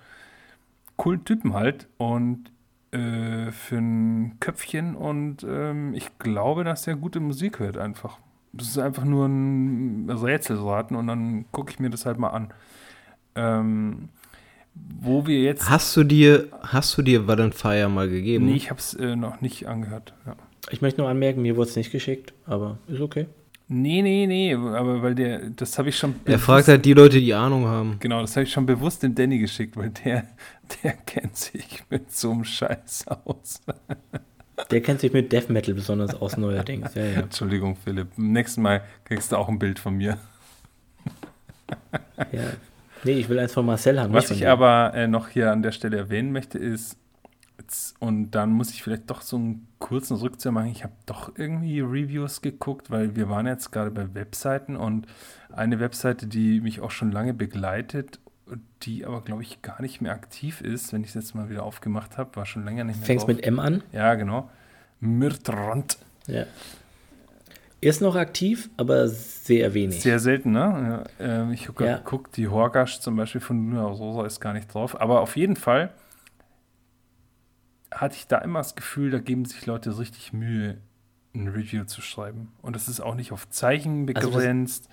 coolen Typen halt und äh, für ein Köpfchen und ähm, ich glaube, dass er gute Musik hört einfach. Das ist einfach nur ein Rätselraten und dann gucke ich mir das halt mal an. Ähm, wo wir jetzt. Hast du dir, hast du dir Fire mal gegeben? Nee, ich habe es äh, noch nicht angehört. Ja. Ich möchte nur anmerken, mir wurde es nicht geschickt, aber ist okay. Nee, nee, nee, aber weil der, das habe ich schon. Er fragt halt die Leute, die Ahnung haben. Genau, das habe ich schon bewusst dem Danny geschickt, weil der, der kennt sich mit so einem Scheiß aus. Der kennt sich mit Death Metal besonders aus neuerdings. Ja, ja. Entschuldigung, Philipp. Nächstes Mal kriegst du auch ein Bild von mir. Ja, Nee, ich will eins von Marcel haben. Was ich aber äh, noch hier an der Stelle erwähnen möchte, ist, jetzt, und dann muss ich vielleicht doch so einen kurzen Rückzug machen. Ich habe doch irgendwie Reviews geguckt, weil wir waren jetzt gerade bei Webseiten und eine Webseite, die mich auch schon lange begleitet, die aber, glaube ich, gar nicht mehr aktiv ist, wenn ich es jetzt mal wieder aufgemacht habe, war schon länger nicht mehr. Fängst drauf. mit M an? Ja, genau. Mirtrand. Ja. Ist noch aktiv, aber sehr wenig. Sehr selten, ne? Ja, äh, ich habe ja. geguckt, die Horgasch zum Beispiel von Luna Rosa ist gar nicht drauf. Aber auf jeden Fall hatte ich da immer das Gefühl, da geben sich Leute richtig Mühe, ein Review zu schreiben. Und das ist auch nicht auf Zeichen begrenzt.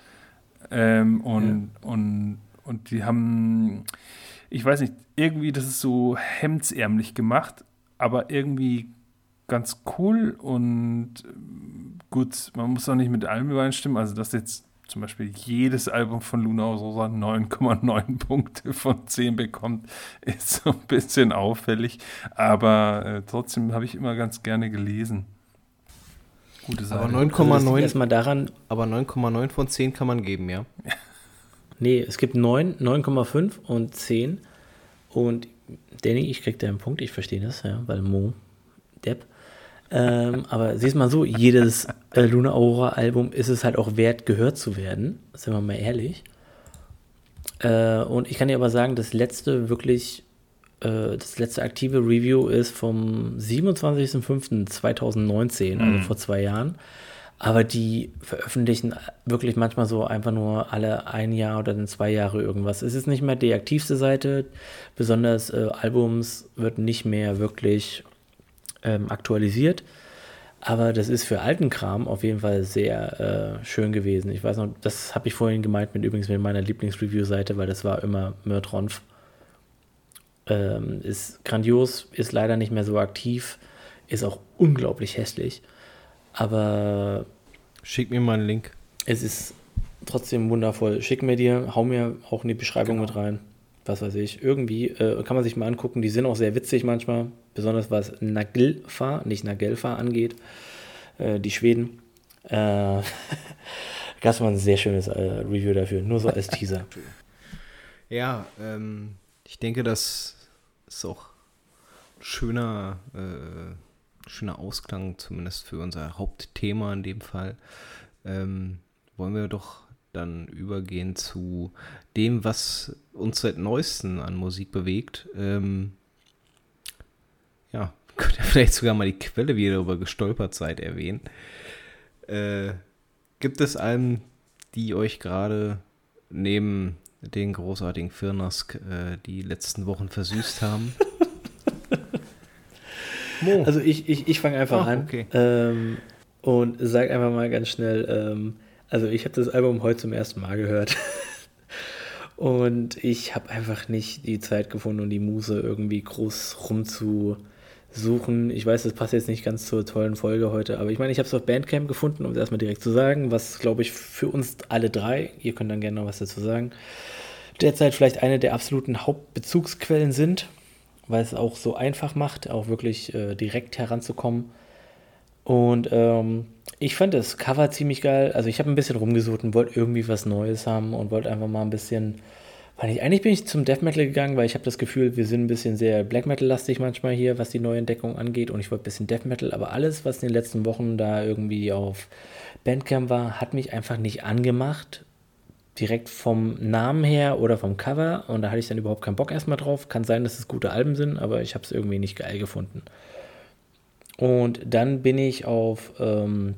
Also ähm, und, ja. und, und die haben, ich weiß nicht, irgendwie, das ist so hemdsärmlich gemacht, aber irgendwie ganz cool und ähm, gut, man muss auch nicht mit allem übereinstimmen. Also, dass jetzt zum Beispiel jedes Album von Luna Rosa 9,9 Punkte von 10 bekommt, ist so ein bisschen auffällig. Aber äh, trotzdem habe ich immer ganz gerne gelesen. Gute Seite. Aber Also das 9,9 liegt erstmal daran, aber 9,9 von 10 kann man geben, ja. nee, es gibt 9, 9,5 und 10. Und Danny, ich krieg deinen Punkt, ich verstehe das, ja, weil Mo, Depp. Ähm, aber siehst mal so, jedes äh, Luna Aurora Album ist es halt auch wert, gehört zu werden. Sind wir mal ehrlich. Äh, und ich kann dir aber sagen, das letzte wirklich, äh, das letzte aktive Review ist vom 27.05.2019, also vor zwei Jahren. Aber die veröffentlichen wirklich manchmal so einfach nur alle ein Jahr oder dann zwei Jahre irgendwas. Es ist nicht mehr die aktivste Seite. Besonders äh, Albums wird nicht mehr wirklich ähm, aktualisiert. Aber das ist für alten Kram auf jeden Fall sehr äh, schön gewesen. Ich weiß noch, das habe ich vorhin gemeint mit übrigens mit meiner Lieblingsreview-Seite, weil das war immer Mörtronf. Ähm, ist grandios, ist leider nicht mehr so aktiv, ist auch unglaublich hässlich. Aber Schick mir mal einen Link. es ist trotzdem wundervoll. Schick mir dir, hau mir auch in die Beschreibung mit rein. Was weiß ich. Irgendwie äh, kann man sich mal angucken. Die sind auch sehr witzig manchmal. Besonders was Nagelfa, nicht Nagelfa angeht. Äh, die Schweden. Äh, gab es mal ein sehr schönes äh, Review dafür. Nur so als Teaser. Ja, ähm, ich denke, das ist auch ein schöner, äh, schöner Ausklang, zumindest für unser Hauptthema in dem Fall. Ähm, wollen wir doch dann übergehen zu dem, was uns seit neuestem an Musik bewegt. Ähm, ja, könnt ihr vielleicht sogar mal die Quelle, wie ihr darüber gestolpert seid, erwähnen. Äh, gibt es Alben, die euch gerade neben den großartigen Firnask äh, die letzten Wochen versüßt haben? Mo. Also ich, ich, ich fange einfach Ah, an okay. ähm, und sag einfach mal ganz schnell, ähm, also ich habe das Album heute zum ersten Mal gehört und ich habe einfach nicht die Zeit gefunden und die Muse irgendwie groß rumzusuchen. Ich weiß, das passt jetzt nicht ganz zur tollen Folge heute, aber ich meine, ich habe es auf Bandcamp gefunden, um es erstmal direkt zu sagen, was glaube ich für uns alle drei, ihr könnt dann gerne noch was dazu sagen, derzeit vielleicht eine der absoluten Hauptbezugsquellen sind weil es auch so einfach macht, auch wirklich äh, direkt heranzukommen. Und ähm, ich fand das Cover ziemlich geil. Also ich habe ein bisschen rumgesucht und wollte irgendwie was Neues haben und wollte einfach mal ein bisschen. Ich, eigentlich bin ich zum Death Metal gegangen, weil ich habe das Gefühl, wir sind ein bisschen sehr Black Metal-lastig manchmal hier, was die Neuentdeckung angeht. Und ich wollte ein bisschen Death Metal, aber alles, was in den letzten Wochen da irgendwie auf Bandcamp war, hat mich einfach nicht angemacht direkt vom Namen her oder vom Cover und da hatte ich dann überhaupt keinen Bock erstmal drauf. Kann sein, dass es gute Alben sind, aber ich habe es irgendwie nicht geil gefunden. Und dann bin ich auf, ähm,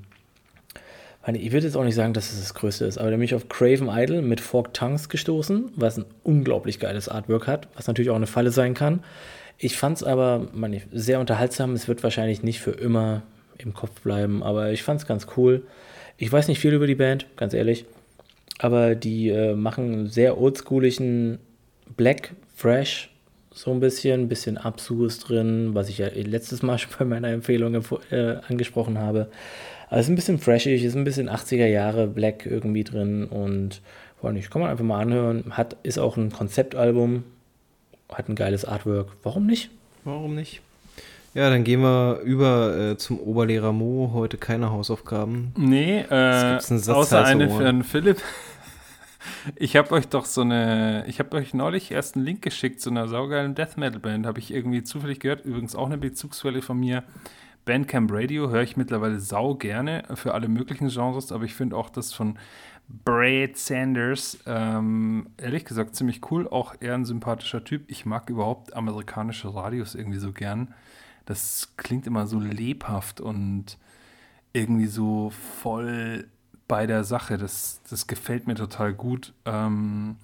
ich würde jetzt auch nicht sagen, dass es das Größte ist, aber dann bin ich auf Craven Idol mit Forked Tongues gestoßen, was ein unglaublich geiles Artwork hat, was natürlich auch eine Falle sein kann. Ich fand es aber meine, sehr unterhaltsam. Es wird wahrscheinlich nicht für immer im Kopf bleiben, aber ich fand es ganz cool. Ich weiß nicht viel über die Band, ganz ehrlich aber die äh, machen einen sehr oldschooligen Black Fresh, so ein bisschen, ein bisschen Absus drin, was ich ja letztes Mal schon bei meiner Empfehlung äh, angesprochen habe. Aber es ist ein bisschen freshig, ist ein bisschen 80er Jahre Black irgendwie drin und weiß nicht, kann man einfach mal anhören. Hat, ist auch ein Konzeptalbum, hat ein geiles Artwork. Warum nicht? Warum nicht? Ja, dann gehen wir über äh, zum Oberlehrer Mo. Heute keine Hausaufgaben. Nee, äh, einen außer eine für einen Philipp. Ich habe euch doch so eine, ich habe euch neulich erst einen Link geschickt zu einer saugeilen Death Metal Band, habe ich irgendwie zufällig gehört, übrigens auch eine Bezugsquelle von mir. Bandcamp Radio höre ich mittlerweile sau gerne für alle möglichen Genres, aber ich finde auch das von Brad Sanders, ähm, ehrlich gesagt, ziemlich cool, auch eher ein sympathischer Typ. Ich mag überhaupt amerikanische Radios irgendwie so gern. Das klingt immer so lebhaft und irgendwie so voll bei der Sache. Das, das gefällt mir total gut. Ähm,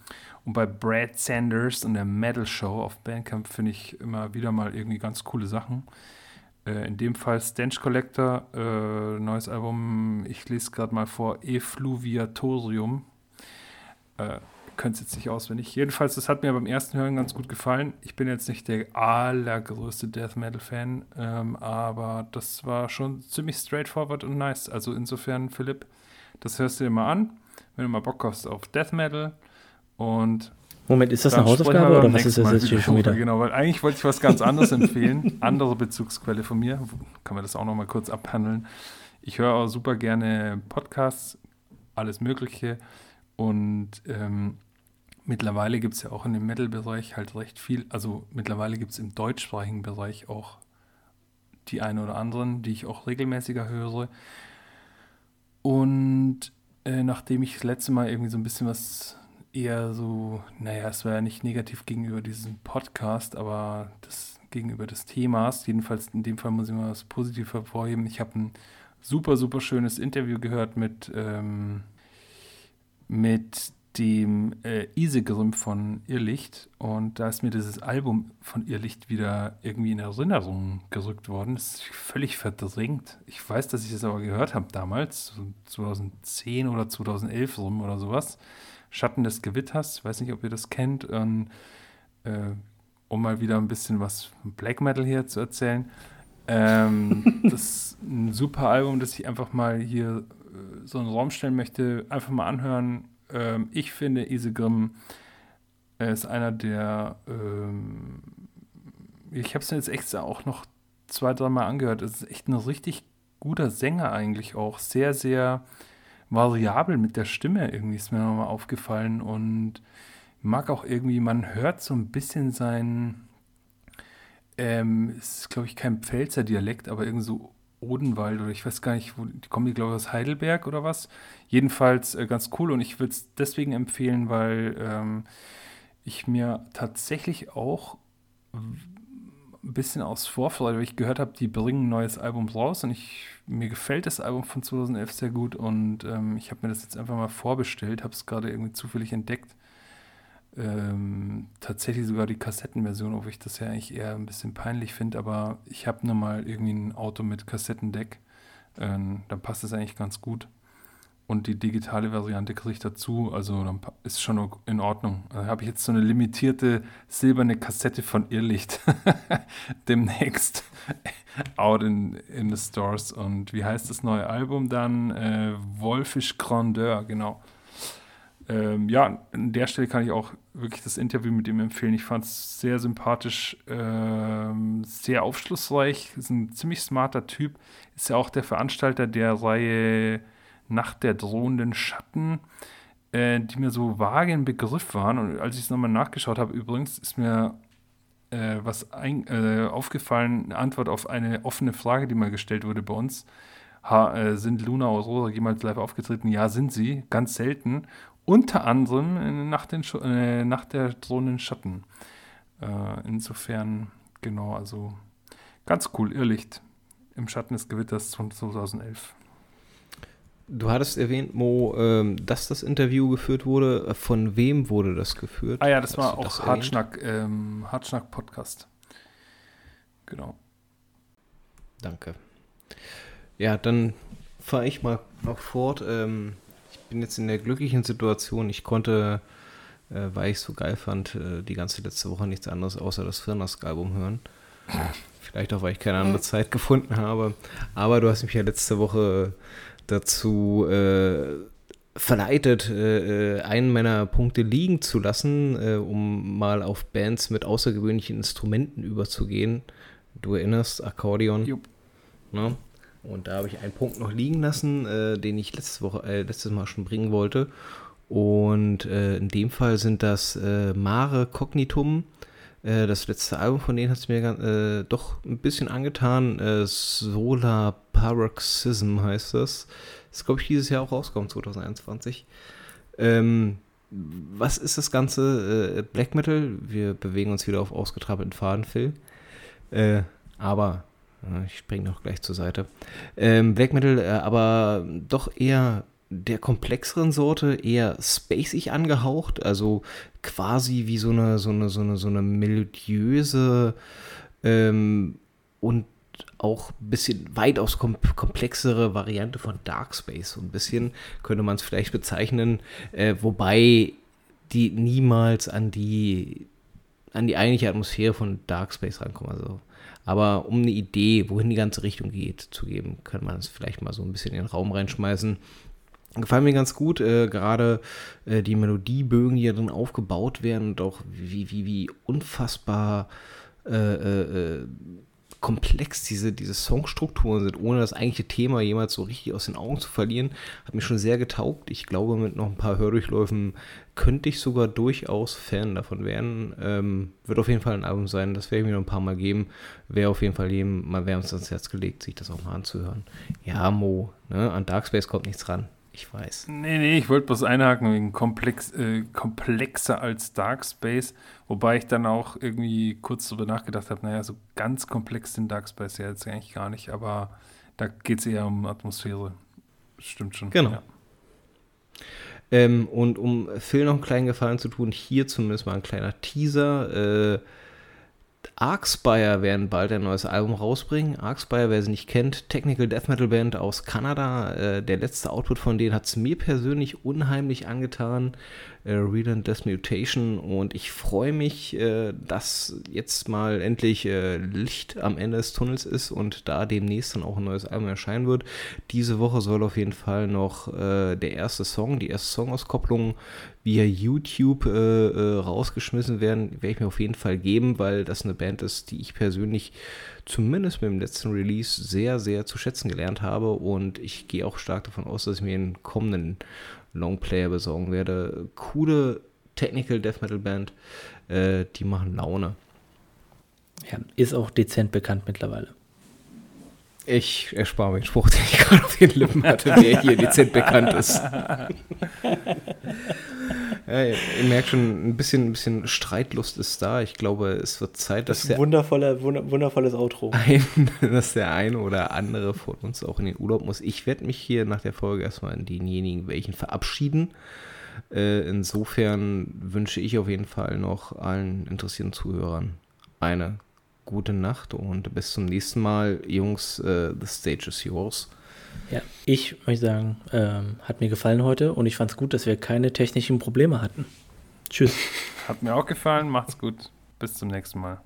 und bei Brad Sanders und der Metal Show auf Bandcamp finde ich immer wieder mal irgendwie ganz coole Sachen. Äh, in dem Fall Stench Collector, äh, neues Album, ich lese gerade mal vor, Effluviatorium. Könnte es jetzt nicht auswendig. Jedenfalls, das hat mir beim ersten Hören ganz gut gefallen. Ich bin jetzt nicht der allergrößte Death Metal-Fan, ähm, aber das war schon ziemlich straightforward und nice. Also insofern, Philipp, das hörst du dir mal an, wenn du mal Bock hast auf Death Metal. Und Moment, ist das eine Hausaufgabe oder was ist das Mal jetzt hier schon wieder? Genau, weil eigentlich wollte ich was ganz anderes empfehlen. Andere Bezugsquelle von mir. Kann man das auch noch mal kurz abhandeln. Ich höre auch super gerne Podcasts, alles Mögliche. Und ähm, mittlerweile gibt es ja auch in dem Metal-Bereich halt recht viel. Also mittlerweile gibt es im deutschsprachigen Bereich auch die einen oder anderen, die ich auch regelmäßiger höre. Und äh, nachdem ich das letzte Mal irgendwie so ein bisschen was eher so, naja, es war ja nicht negativ gegenüber diesem Podcast, aber das gegenüber des Themas, jedenfalls in dem Fall muss ich mal was Positives hervorheben. Ich habe ein super, super schönes Interview gehört mit, ähm, mit dem äh, Isegrim von Irrlicht und da ist mir dieses Album von Irrlicht wieder irgendwie in Erinnerung gerückt worden. Das ist völlig verdrängt. Ich weiß, dass ich das aber gehört habe damals, so 2010 oder 2011 rum oder sowas. Schatten des Gewitters, weiß nicht, ob ihr das kennt. Und, äh, um mal wieder ein bisschen was von Black Metal hier zu erzählen. Ähm, das ist ein super Album, das ich einfach mal hier äh, so in den Raum stellen möchte. Einfach mal anhören ähm, ich finde, Isegrim ist einer der. Ähm, ich habe es jetzt extra auch noch zwei, dreimal angehört. Es ist echt ein richtig guter Sänger eigentlich auch. Sehr, sehr variabel mit der Stimme irgendwie ist mir nochmal aufgefallen und mag auch irgendwie, man hört so ein bisschen sein, ähm, ist glaube ich kein Pfälzer Dialekt, aber irgendwie so Odenwald oder ich weiß gar nicht, wo die kommen die, glaube ich, aus Heidelberg oder was. Jedenfalls äh, ganz cool und ich würde es deswegen empfehlen, weil ähm, ich mir tatsächlich auch ein bisschen aus Vorfreude, weil ich gehört habe, die bringen ein neues Album raus und ich, mir gefällt das Album von 2011 sehr gut und ähm, ich habe mir das jetzt einfach mal vorbestellt, habe es gerade irgendwie zufällig entdeckt ähm, tatsächlich sogar die Kassettenversion, obwohl ich das ja eigentlich eher ein bisschen peinlich finde, aber ich habe nur mal irgendwie ein Auto mit Kassettendeck, ähm, dann passt es eigentlich ganz gut. Und die digitale Variante kriege ich dazu, also dann ist schon in Ordnung. Da habe ich jetzt so eine limitierte silberne Kassette von Irrlicht demnächst out in, in the stores. Und wie heißt das neue Album dann? Äh, Wolfisch Grandeur, genau ähm, ja, an der Stelle kann ich auch wirklich das Interview mit ihm empfehlen. Ich fand es sehr sympathisch, ähm, sehr aufschlussreich, ist ein ziemlich smarter Typ. Ist ja auch der Veranstalter der Reihe Nacht der drohenden Schatten, äh, die mir so vage im Begriff waren. Und als ich es nochmal nachgeschaut habe, übrigens, ist mir äh, was ein, äh, aufgefallen, eine Antwort auf eine offene Frage, die mal gestellt wurde bei uns. Ha, äh, sind Luna Aurora jemals live aufgetreten? Ja, sind sie, ganz selten. Unter anderem nach, den, äh, nach der drohenden Schatten. Äh, insofern, genau, also ganz cool, Irrlicht im Schatten des Gewitters von 2011. Du hattest erwähnt, Mo, ähm, dass das Interview geführt wurde. Von wem wurde das geführt? Ah ja, das Hast war auch Hartschnack, ähm, Hartschnack Podcast. Genau. Danke. Ja, dann fahre ich mal noch fort. Ähm, bin jetzt in der glücklichen Situation, ich konnte, äh, weil ich es so geil fand, äh, die ganze letzte Woche nichts anderes außer das Firnask-Album hören. Vielleicht auch, weil ich keine andere Zeit gefunden habe. Aber du hast mich ja letzte Woche dazu äh, verleitet, äh, äh, einen meiner Punkte liegen zu lassen, äh, um mal auf Bands mit außergewöhnlichen Instrumenten überzugehen. Du erinnerst, Akkordeon. Jupp. Ne? Und da habe ich einen Punkt noch liegen lassen, äh, den ich letzte Woche, äh, letztes Mal schon bringen wollte. Und äh, in dem Fall sind das äh, Mare Cognitum. Äh, das letzte Album von denen hat es mir äh, doch ein bisschen angetan. Solar Paroxysm heißt das. Das glaube ich, dieses Jahr auch rausgekommen, 2021. Ähm, was ist das Ganze? Black Metal. Wir bewegen uns wieder auf ausgetrappelten Faden, Phil. aber ich springe noch gleich zur Seite. Ähm, Black Metal, äh, aber doch eher der komplexeren Sorte, eher spacig angehaucht, also quasi wie so eine, so eine, so eine, so eine melodiöse ähm, und auch ein bisschen weitaus kom komplexere Variante von Dark Space. So ein bisschen könnte man es vielleicht bezeichnen, äh, wobei die niemals an die an die eigentliche Atmosphäre von Dark Space rankommen. Also aber um eine Idee, wohin die ganze Richtung geht, zu geben, kann man es vielleicht mal so ein bisschen in den Raum reinschmeißen. Gefallen mir ganz gut, äh, gerade äh, die Melodiebögen, die ja drin aufgebaut werden und auch wie, wie, wie unfassbar äh, äh, äh komplex diese, diese Songstrukturen sind, ohne das eigentliche Thema jemals so richtig aus den Augen zu verlieren, hat mir schon sehr getaugt. Ich glaube, mit noch ein paar Hördurchläufen könnte ich sogar durchaus Fan davon werden. Ähm, wird auf jeden Fall ein Album sein, das werde ich mir noch ein paar Mal geben. Wäre auf jeden Fall jedem mal wärmstens ans Herz gelegt, sich das auch mal anzuhören. Ja, Mo, ne? an Darkspace kommt nichts ran. Ich weiß. Nee, nee, ich wollte bloß einhaken wegen komplex, äh, komplexer als Dark Space, wobei ich dann auch irgendwie kurz darüber nachgedacht habe, naja, so ganz komplex den Dark Space ja jetzt eigentlich gar nicht, aber da geht es eher um Atmosphäre. Stimmt schon. Genau. Ja. Ähm, und um Phil noch einen kleinen Gefallen zu tun, hier zumindest mal ein kleiner Teaser. Äh, Arkspire werden bald ein neues Album rausbringen. Arkspire, wer sie nicht kennt, Technical Death Metal Band aus Kanada. Äh, der letzte Output von denen hat es mir persönlich unheimlich angetan. Äh, Relentless Mutation. Und ich freue mich, äh, dass jetzt mal endlich äh, Licht am Ende des Tunnels ist und da demnächst dann auch ein neues Album erscheinen wird. Diese Woche soll auf jeden Fall noch äh, der erste Song, die erste Songauskopplung via YouTube äh, äh, rausgeschmissen werden, werde ich mir auf jeden Fall geben, weil das eine Band ist, die ich persönlich zumindest mit dem letzten Release sehr, sehr zu schätzen gelernt habe und ich gehe auch stark davon aus, dass ich mir einen kommenden Longplayer besorgen werde. Coole Technical Death Metal Band, äh, die machen Laune. Ja, ist auch dezent bekannt mittlerweile. Ich erspare mir den Spruch, den ich gerade auf den Lippen hatte, der hier dezent bekannt ist. ja, ihr, ihr merkt schon, ein bisschen, ein bisschen Streitlust ist da. Ich glaube, es wird Zeit, dass das ist ein wundervoller, wunder, wundervolles Outro. Ein, dass der eine oder andere von uns auch in den Urlaub muss. Ich werde mich hier nach der Folge erstmal in denjenigen welchen verabschieden. Äh, insofern wünsche ich auf jeden Fall noch allen interessierten Zuhörern eine gute Nacht und bis zum nächsten Mal, Jungs. Uh, the stage is yours. Ja, ich möchte sagen, ähm, hat mir gefallen heute und ich fand es gut, dass wir keine technischen Probleme hatten. Tschüss. Hat mir auch gefallen, macht's gut. Bis zum nächsten Mal.